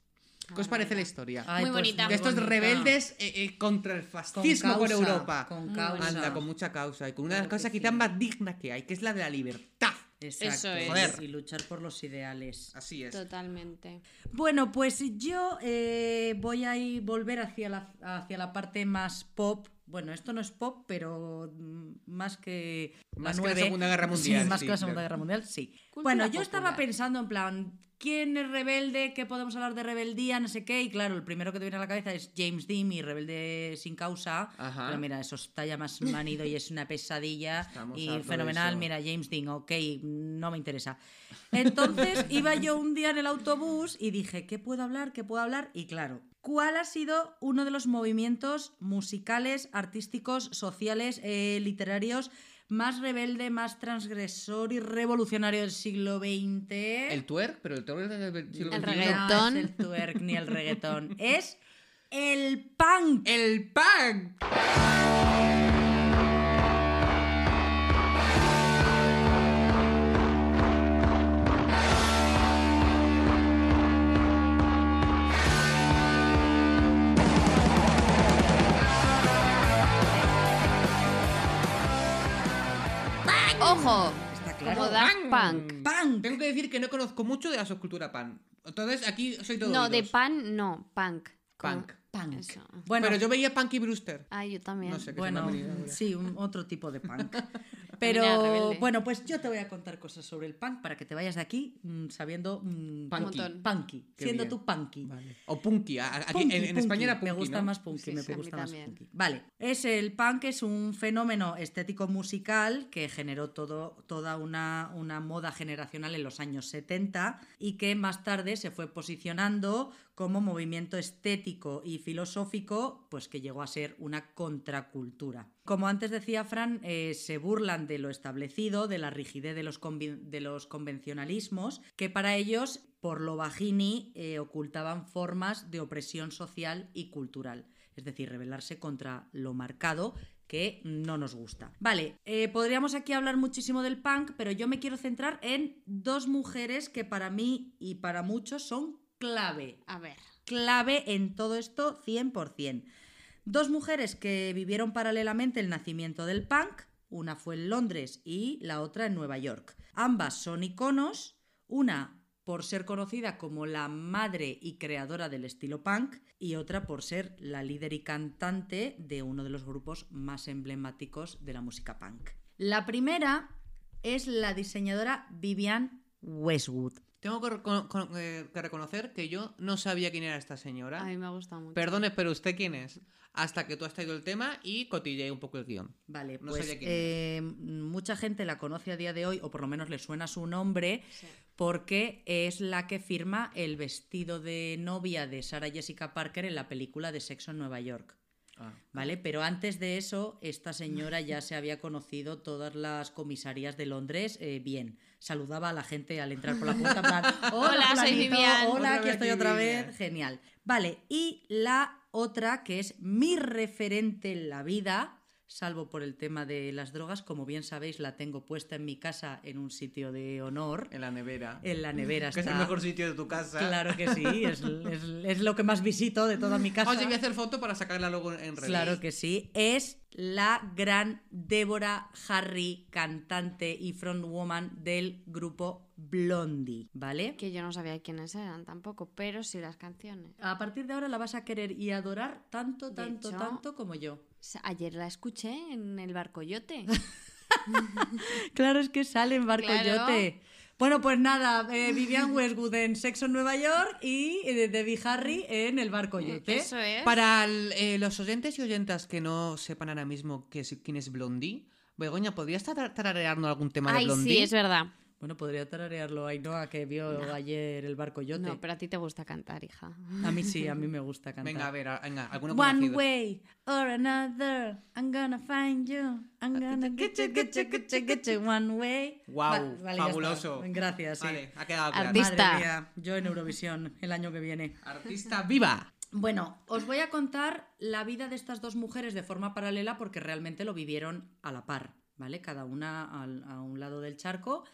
¿Qué os parece la historia? Ay, Muy pues bonita. de estos bonita. rebeldes eh, eh, contra el Con fascismo por causa, Europa. Con causa. Anda, con mucha causa. Y con una de las cosas sí. quizás más dignas que hay, que es la de la libertad. Exacto. Eso es. Joder. Y luchar por los ideales. Así es. Totalmente. Bueno, pues yo eh, voy a ir- volver hacia la, hacia la parte más pop. Bueno, esto no es pop, pero mm, más que Más la que la 9. Segunda Guerra Mundial, Sí, más sí, que la Segunda claro. Guerra Mundial, sí. Cultura bueno, yo estaba pensando en plan, ¿quién es rebelde? ¿Qué podemos hablar de rebeldía? No sé qué. Y claro, el primero que te viene a la cabeza es James Dean y Rebelde sin causa. Ajá. Pero mira, eso está ya más manido y es una pesadilla. Estamos y fenomenal. Mira, James Dean, ok, no me interesa. Entonces iba yo un día en el autobús y dije, ¿qué puedo hablar? ¿Qué puedo hablar? Y claro, ¿cuál ha sido uno de los movimientos musicales, artísticos, sociales, eh, literarios más rebelde, más transgresor y revolucionario del siglo XX? El twerk, pero el twerk es del siglo El XXI. reggaetón. No es el twerk ni el reggaetón. es el punk. ¡El punk! Está claro. Como Daft Punk. Punk. Tengo que decir que no conozco mucho de la subcultura pan. Entonces aquí soy todo No, de pan, no, punk. Punk. Punk. Eso. Bueno, Pero yo veía Punky Brewster. Ah, yo también. No sé qué Bueno, sí, un, otro tipo de punk. Pero bueno, pues yo te voy a contar cosas sobre el punk para que te vayas de aquí mm, sabiendo mm, Punky. punky, siendo bien. tú punky. O punky. Aquí, Punky, en, en punky. España era punky, Me gusta ¿no? más punky, Sí, me sí, a mí gusta más también. punky. Vale, es el punk es un fenómeno estético musical que generó todo, toda una, una moda generacional en los años 70 y que más tarde se fue posicionando como movimiento estético y filosófico, pues que llegó a ser una contracultura. Como antes decía Fran, eh, se burlan de lo establecido, de la rigidez de los, convencionalismos, que para ellos, por lo bajini, eh, ocultaban formas de opresión social y cultural. Es decir, rebelarse contra lo marcado que no nos gusta. Vale, eh, podríamos aquí hablar muchísimo del punk, pero yo me quiero centrar en dos mujeres que para mí y para muchos son clave A ver. clave en todo esto 100%. Dos mujeres que vivieron paralelamente el nacimiento del punk, una fue en Londres y la otra en Nueva York. Ambas son iconos, una por ser conocida como la madre y creadora del estilo punk y otra por ser la líder y cantante de uno de los grupos más emblemáticos de la música punk. La primera es la diseñadora Vivian Westwood. Tengo que, reco- con- eh, que reconocer que yo no sabía quién era esta señora. A mí me ha gustado mucho. Perdone, pero ¿usted quién es? Hasta que tú has traído el tema y cotilleé un poco el guion. Vale, No pues sabía quién eh, mucha gente la conoce a día de hoy, o por lo menos le suena su nombre, Sí. porque es la que firma el vestido de novia de Sarah Jessica Parker en la película de Sexo en Nueva York. ¿Vale? Pero antes de eso, esta señora ya se había conocido todas las comisarías de Londres eh, bien. Saludaba a la gente al entrar por la puerta, en plan, hola, Hola, soy Vivian". hola, aquí estoy otra Vivian. vez, genial. Vale, y la otra que es mi referente en la vida, salvo por el tema de las drogas, como bien sabéis, la tengo puesta en mi casa en un sitio de honor. En la nevera. En la nevera que es el mejor sitio de tu casa. Claro que sí, es, es- es lo que más visito de toda mi casa. Oye, voy a hacer foto para sacarla luego en redes. Claro que sí. Es la gran Débora Harry, cantante y frontwoman del grupo Blondie, ¿vale? Que yo no sabía quiénes eran tampoco, pero sí las canciones. A partir de ahora la vas a querer y adorar tanto, tanto, hecho- tanto como yo. Ayer la escuché en el barcoyote. Claro, es que sale en Barcoyote. Claro. Bueno, pues nada, eh, Vivian Westwood en Sexo en Nueva York y eh, Debbie Harry en el Barcoyote. Eso es. Para el- eh, los oyentes y oyentas que no sepan ahora mismo que es- quién es Blondie, Begoña, ¿podrías tar- tararearnos algún tema de Blondie? sí, es verdad. Bueno, podría tararearlo Ainhoa, que vio ayer el barco yote. No, pero a ti te gusta cantar, hija. A mí sí, a mí me gusta cantar. Venga, a ver, a- venga, alguno One conocido. way or another, I'm gonna find you. I'm gonna get you, get you, get you, get you one way. Guau, Va- vale, ya fabuloso. Gracias, sí. Vale, ha quedado claro. Artista. Madre mía, yo en Eurovisión el año que viene. Artista viva. Bueno, os voy a contar la vida de estas dos mujeres de forma paralela porque realmente lo vivieron a la par, ¿vale? Cada una al- a un lado del charco,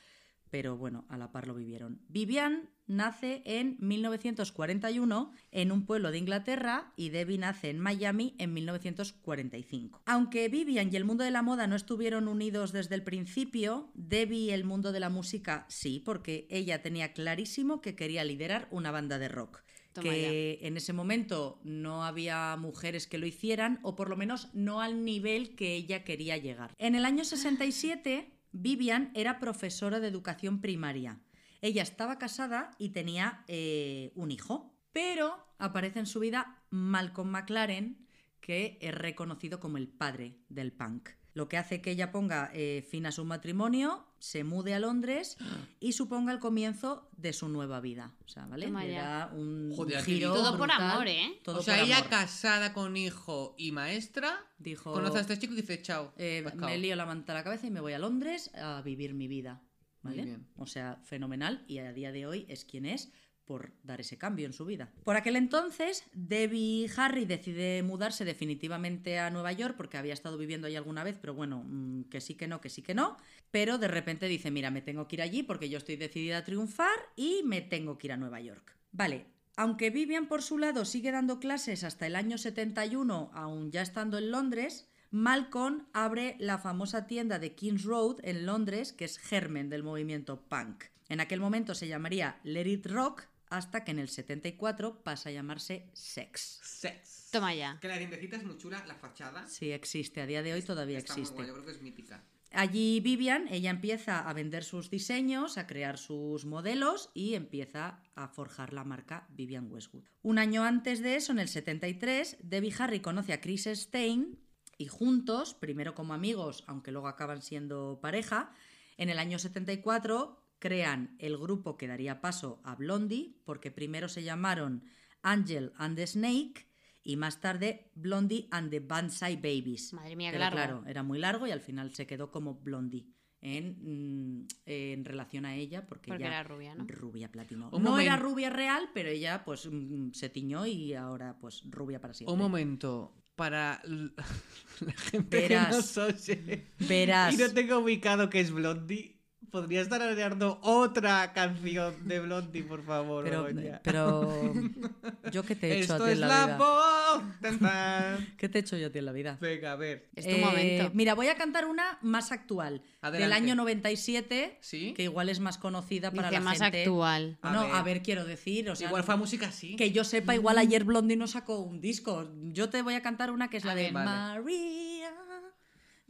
pero bueno, a la par lo vivieron. Vivian nace en 1941 en un pueblo de Inglaterra y Debbie nace en Miami en 1945. Aunque Vivian y el mundo de la moda no estuvieron unidos desde el principio, Debbie y el mundo de la música sí, porque ella tenía clarísimo que quería liderar una banda de rock que en ese momento no había mujeres que lo hicieran, o por lo menos no al nivel que ella quería llegar. En el año 67, Vivian era profesora de educación primaria. Ella estaba casada y tenía eh, un hijo, pero aparece en su vida Malcolm McLaren, que es reconocido como el padre del punk. Lo que hace que ella ponga eh, fin a su matrimonio, se mude a Londres y suponga el comienzo de su nueva vida. O sea, ¿vale? Le ya. da un Joder, giro Todo por amor, ¿eh? Todo o sea, por ella amor. casada con hijo y maestra, dijo, conoce a este chico y dice chao. eh, me lío la manta a la cabeza y me voy a Londres a vivir mi vida. Muy ¿Vale? bien. O sea, fenomenal y a día de hoy es quien es por dar ese cambio en su vida. Por aquel entonces, Debbie Harry decide mudarse definitivamente a Nueva York porque había estado viviendo ahí alguna vez, pero bueno, mm, que sí que no, que sí que no. Pero de repente dice, mira, me tengo que ir allí porque yo estoy decidida a triunfar y me tengo que ir a Nueva York. Vale, aunque Vivian por su lado sigue dando clases hasta el año 71, aún ya estando en Londres, Malcolm abre la famosa tienda de Kings Road en Londres, que es germen del movimiento punk. En aquel momento se llamaría Let It Rock, hasta que en el 74 pasa a llamarse Sex. Sex. Toma ya. Que la tiendecita es muy chula, la fachada. Sí, existe, a día de hoy todavía Está muy existe. guay, yo creo que es mítica. Allí Vivian, ella empieza a vender sus diseños, a crear sus modelos y empieza a forjar la marca Vivian Westwood. Un año antes de eso, en el 73, Debbie Harry conoce a Chris Stein y juntos, primero como amigos, aunque luego acaban siendo pareja, en el año 74 crean el grupo que daría paso a Blondie, porque primero se llamaron Angel and the Snake y más tarde Blondie and the Banzai Babies. Madre mía, qué Pero largo. claro, era muy largo y al final se quedó como Blondie en, mm, en relación a ella porque, Porque ella era rubia, ¿no? rubia platino. Un no era rubia real, pero ella pues mm, se tiñó y ahora pues rubia para siempre. Un momento. Para la gente Verás. que nos oye Verás. y no tengo ubicado que es Blondie, ¿podrías estar areando otra canción de Blondie, por favor? Pero, pero yo qué te he hecho Esto a ti es en la, la vida. voz. Tan, tan. ¿Qué te he hecho yo a ti en la vida? Venga, a ver. Es tu momento. Eh, Mira, voy a cantar una más actual, del año 97, ¿Sí? que igual es más conocida para Dice la más gente. actual. A No, ver. a ver, quiero decir, o sea, Igual fue música así. que yo sepa, igual ayer Blondie no sacó un disco. Yo te voy a cantar una que es la A de. Vale. Maria.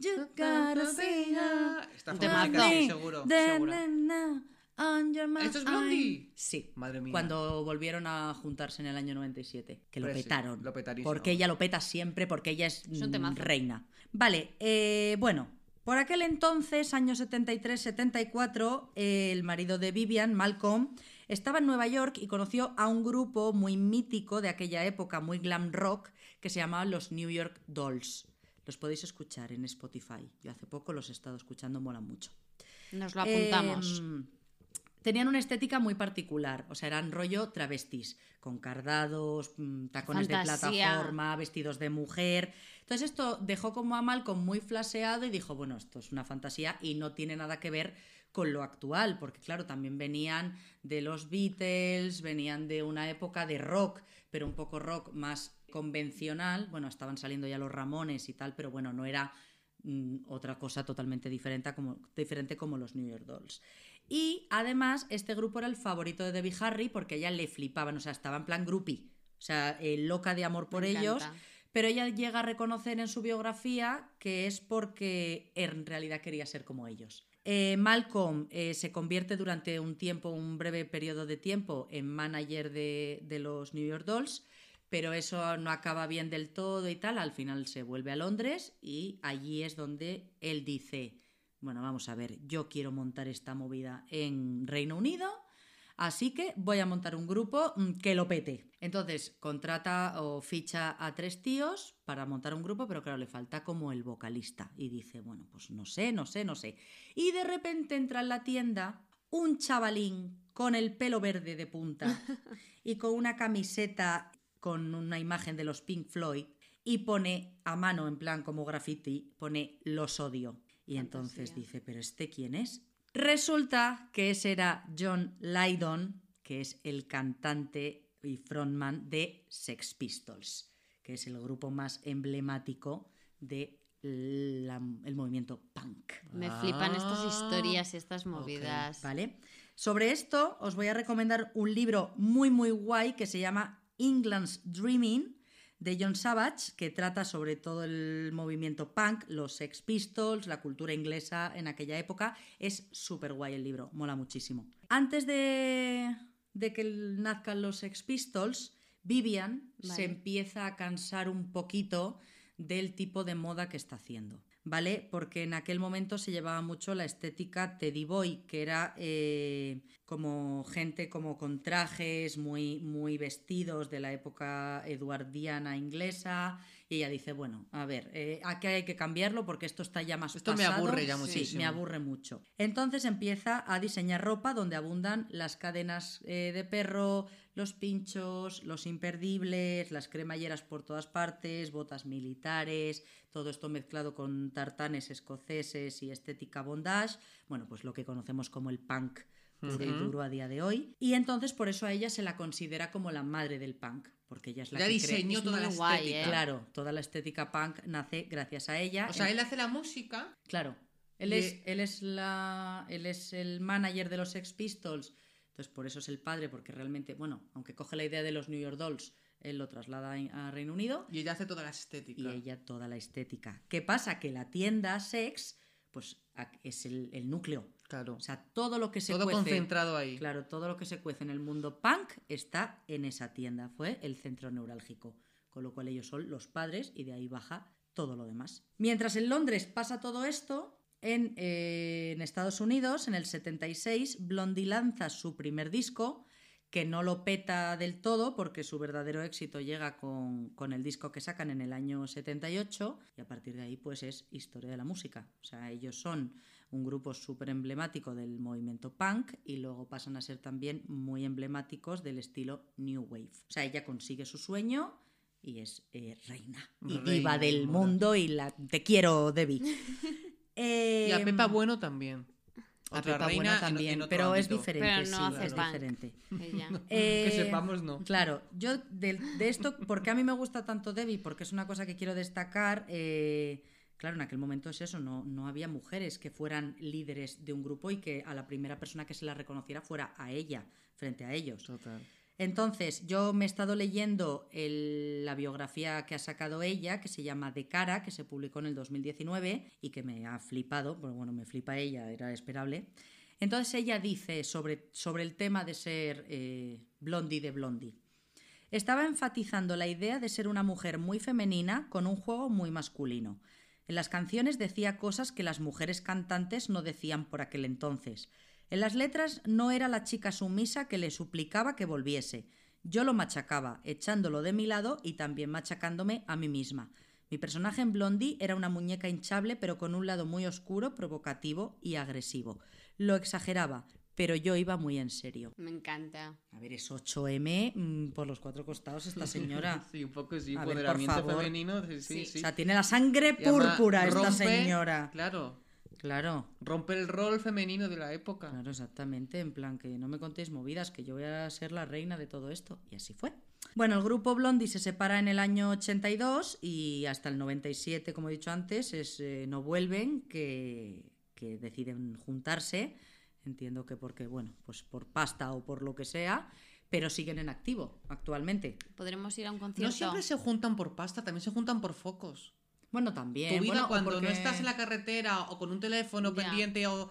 You gotta see her. Música, sí, seguro. ¿Esto es. Blondie? Sí. Madre mía. Cuando volvieron a juntarse en el año 97. Que lo Pues sí, petaron. lo petarísimo. porque ella lo peta siempre, porque ella es, Es un mm, reina. Vale, eh, bueno. Por aquel entonces, año 73-74, el marido de Vivian, Malcolm, estaba en Nueva York y conoció a un grupo muy mítico de aquella época, muy glam rock, que se llamaba los New York Dolls. Los podéis escuchar en Spotify. Yo hace poco los he estado escuchando, mola mucho. Nos lo apuntamos. Em, tenían una estética muy particular, o sea, eran rollo travestis, con cardados, mm, tacones de plataforma, vestidos de mujer. Entonces esto dejó como a Malcolm muy flaseado y dijo, bueno, esto es una fantasía y no tiene nada que ver con lo actual, porque claro, también venían de los Beatles, venían de una época de rock, pero un poco rock más convencional, bueno, estaban saliendo ya los Ramones y tal, pero bueno, no era mm, otra cosa totalmente diferente a como, diferente como los New York Dolls. Y además, este grupo era el favorito de Debbie Harry porque a ella le flipaban, o sea, estaba en plan groupie, o sea, eh, loca de amor por Me ellos. encanta. Pero ella llega a reconocer en su biografía que es porque en realidad quería ser como ellos. Eh, Malcolm eh, se convierte durante un tiempo, un breve periodo de tiempo, en manager de, de los New York Dolls, pero eso no acaba bien del todo y tal. Al final se vuelve a Londres y allí es donde él dice, bueno, vamos a ver, yo quiero montar esta movida en Reino Unido, así que voy a montar un grupo mm, que lo pete. Entonces contrata o ficha a tres tíos para montar un grupo, pero claro, le falta como el vocalista. Y dice, bueno, pues no sé, no sé, no sé. Y de repente entra en la tienda un chavalín con el pelo verde de punta y con una camiseta con una imagen de los Pink Floyd y pone a mano, en plan como graffiti, pone los odio. Y entonces dice, ¿pero este quién es? Resulta que ese era John Lydon, que es el cantante y frontman de Sex Pistols, que es el grupo más emblemático de el movimiento punk. Me flipan estas Ah, historias y estas movidas. ¿Vale? Sobre esto os voy a recomendar un libro muy muy guay que se llama England's Dreaming de John Savage, que trata sobre todo el movimiento punk, los Sex Pistols, la cultura inglesa en aquella época. Es súper guay el libro, mola muchísimo. Antes de, de que nazcan los Sex Pistols, Vivian se empieza a cansar un poquito del tipo de moda que está haciendo. ¿Vale? Porque en aquel momento se llevaba mucho la estética Teddy Boy, que era eh, como gente como con trajes muy, muy vestidos de la época eduardiana inglesa. Y ella dice, bueno, a ver, eh, aquí hay que cambiarlo porque esto está ya más Esto me pasado". aburre ya Sí, muchísimo. me aburre mucho. Entonces empieza a diseñar ropa donde abundan las cadenas eh, de perro, los pinchos, los imperdibles, las cremalleras por todas partes, botas militares, todo esto mezclado con tartanes escoceses y estética bondage, bueno, pues lo que conocemos como el punk y Ujú. duro a día de hoy. Y entonces por eso a ella se la considera como la madre del punk, porque ella es la Ya que diseñó Es toda la guay, estética. ¿eh? Claro, toda la estética punk nace gracias a ella. O sea, él hace la música. Claro. Él es, él, es la, él es el manager de los Sex Pistols, entonces por eso es el padre, porque realmente, bueno, aunque coge la idea de los New York Dolls, él lo traslada a Reino Unido Y ella hace toda la estética. y ella toda la estética. ¿Qué pasa? Que la tienda Sex, pues es el, el núcleo. Claro. O sea, todo lo que se Todo cuece. concentrado ahí. Claro, todo lo que se cuece en el mundo punk está en esa tienda. Fue el centro neurálgico. Con lo cual ellos son los padres y de ahí baja todo lo demás. Mientras en Londres pasa todo esto, en, eh, en Estados Unidos, en el 76, Blondie lanza su primer disco, que no lo peta del todo porque su verdadero éxito llega con, con el disco que sacan en el año 78 y a partir de ahí pues es historia de la música. O sea, ellos son un grupo súper emblemático del movimiento punk y luego pasan a ser también muy emblemáticos del estilo New Wave. O sea, ella consigue su sueño y es eh, reina y Reina, diva del moda. mundo y la te quiero, Debbie. Y a Pepa Bueno también. a Otra Pepa reina Buena en- también, en pero es diferente. Pero no sí, hace es punk. diferente. Ella. Eh, Que sepamos, no. Claro, yo de, de esto, porque a mí me gusta tanto Debbie, porque es una cosa que quiero destacar. eh, claro, en aquel momento es eso, no, no había mujeres que fueran líderes de un grupo y que a la primera persona que se la reconociera fuera a ella, frente a ellos. Total. Entonces, yo me he estado leyendo el- la biografía que ha sacado ella, que se llama De Cara, que se publicó en el 2019 y que me ha flipado, porque bueno, me flipa ella, era esperable. Entonces ella dice sobre, sobre el tema de ser eh, blondie de blondie. Estaba enfatizando la idea de ser una mujer muy femenina con un juego muy masculino. En las canciones decía cosas que las mujeres cantantes no decían por aquel entonces. En las letras no era la chica sumisa que le suplicaba que volviese. Yo lo machacaba, echándolo de mi lado y también machacándome a mí misma. Mi personaje en Blondie era una muñeca hinchable pero con un lado muy oscuro, provocativo y agresivo. Lo exageraba, pero yo iba muy en serio. Me encanta. A ver, es 8M mm, por los cuatro costados esta señora. Sí, un poco sí, empoderamiento favor. femenino. Sí, sí. O sea, tiene la sangre púrpura esta rompe- señora. Claro. Claro, Rompe el rol femenino de la época. claro, exactamente. En plan, que no me contéis movidas, que yo voy a ser la reina de todo esto. Y así fue. Bueno, el grupo Blondie se separa en el año 82 y hasta el 97, como he dicho antes, es, eh, no vuelven, que, que deciden juntarse. Entiendo que porque, bueno, pues por pasta o por lo que sea, pero siguen en activo actualmente. Podremos ir a un concierto. No siempre se juntan por pasta, también se juntan por focos. Bueno, también. tu vida bueno, cuando porque- no estás en la carretera o con un teléfono Ya. pendiente o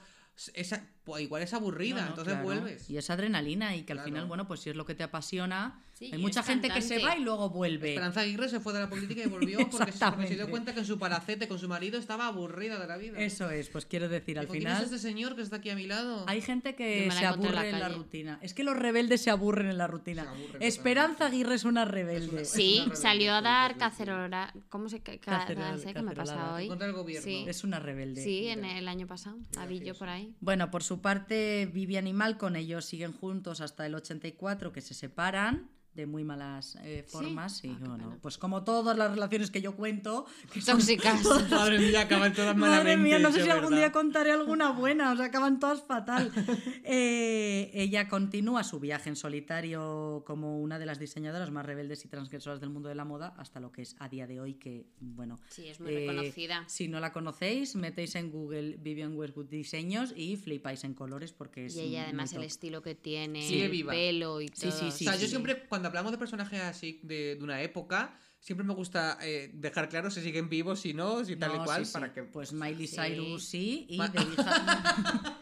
esa- pues igual es aburrida, No, no, entonces claro. vuelves. Y es adrenalina y que al Claro. final, bueno, pues si es lo que te apasiona, Sí, hay mucha gente que se cantante. va y luego vuelve. Esperanza Aguirre se fue de la política y volvió porque se, dio cuenta que en su palacete con su marido estaba aburrida de la vida. Eso es, pues quiero decir, al Dijo, ¿Quién final es este señor que está aquí a mi lado? hay gente que se en la aburre en la rutina. Es que los rebeldes se aburren en la rutina. Aburren Esperanza Aguirre es una rebelde. Sí, rebelde, salió a dar cacerolada. ¿Cómo se ca- ca- Cacerol- sé qué me pasa hoy? Contra el gobierno. Sí, Es una rebelde. sí, en el año pasado. La vi yo por ahí. Bueno, por su parte, Vivian y Malcolm, ellos siguen juntos hasta el 84, que se separan de muy malas eh, formas. y Ah, bueno, pena. pues como todas las relaciones que yo cuento, que son Tóxicas. Madre mía, acaban todas Madre malamente. mía, no sé si algún verdad. día contaré alguna buena, o sea, acaban todas fatal. Eh, ella continúa su viaje en solitario como una de las diseñadoras más rebeldes y transgresoras del mundo de la moda, hasta lo que es a día de hoy, que, bueno... Sí, es muy eh, reconocida. Si no la conocéis, metéis en Google Vivian Westwood Diseños y flipáis en colores porque es Y ella además el estilo que tiene, Sigue el viva. pelo y Sí, todo. sí, sí, o sea, yo siempre, cuando hablamos de personajes así de, de una época, siempre me gusta eh, dejar claro si siguen vivos, si no, si tal No, y cual, sí, sí. para que... Pues Miley Sí. Cyrus sí, y Ma- Marisa,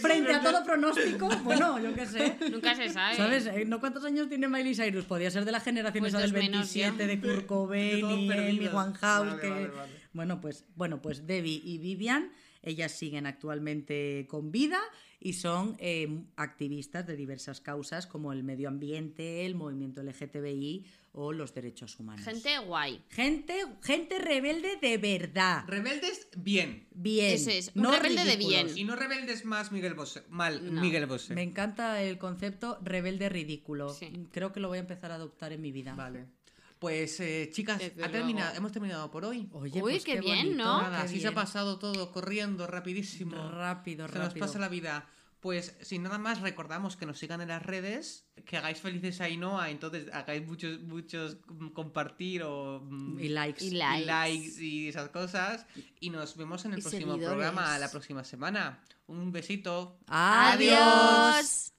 Frente a todo pronóstico, bueno, yo qué sé. Nunca se sabe. ¿Sabes? Eh, ¿No cuántos años tiene Miley Cyrus? Podía ser de la generación Pues esa del dos menos 27 ya. de Kurt De Cobain y Amy. Winehouse. Vale, que... vale, vale. Bueno, pues, bueno, pues Debbie y Vivian, ellas siguen actualmente con vida y son eh, activistas de diversas causas como el medio ambiente, el movimiento LGTBI o los derechos humanos. Gente guay. gente, gente rebelde de verdad. Rebeldes, bien. Bien. Eso es, un no rebelde de bien. Y no rebeldes más Miguel Bosé. Mal, No. Miguel Bosé. Me encanta el concepto rebelde ridículo. Sí. Creo que lo voy a empezar a adoptar en mi vida. Vale. Pues, eh, chicas, ha terminado, hemos terminado por hoy. Oye, Uy, pues qué bien, bonito, ¿no? Nada, qué así se ha pasado todo corriendo, rapidísimo. Rápido, Se nos rápido. pasa la vida. Pues sin nada más, recordamos que nos sigan en las redes, que hagáis felices a Ainhoa, entonces hagáis muchos, muchos mm, compartir o mm, Y likes. Y y likes. likes y esas cosas. Y nos vemos en el Y próximo seguidores. programa, la próxima semana. Un besito. Adiós. Adiós.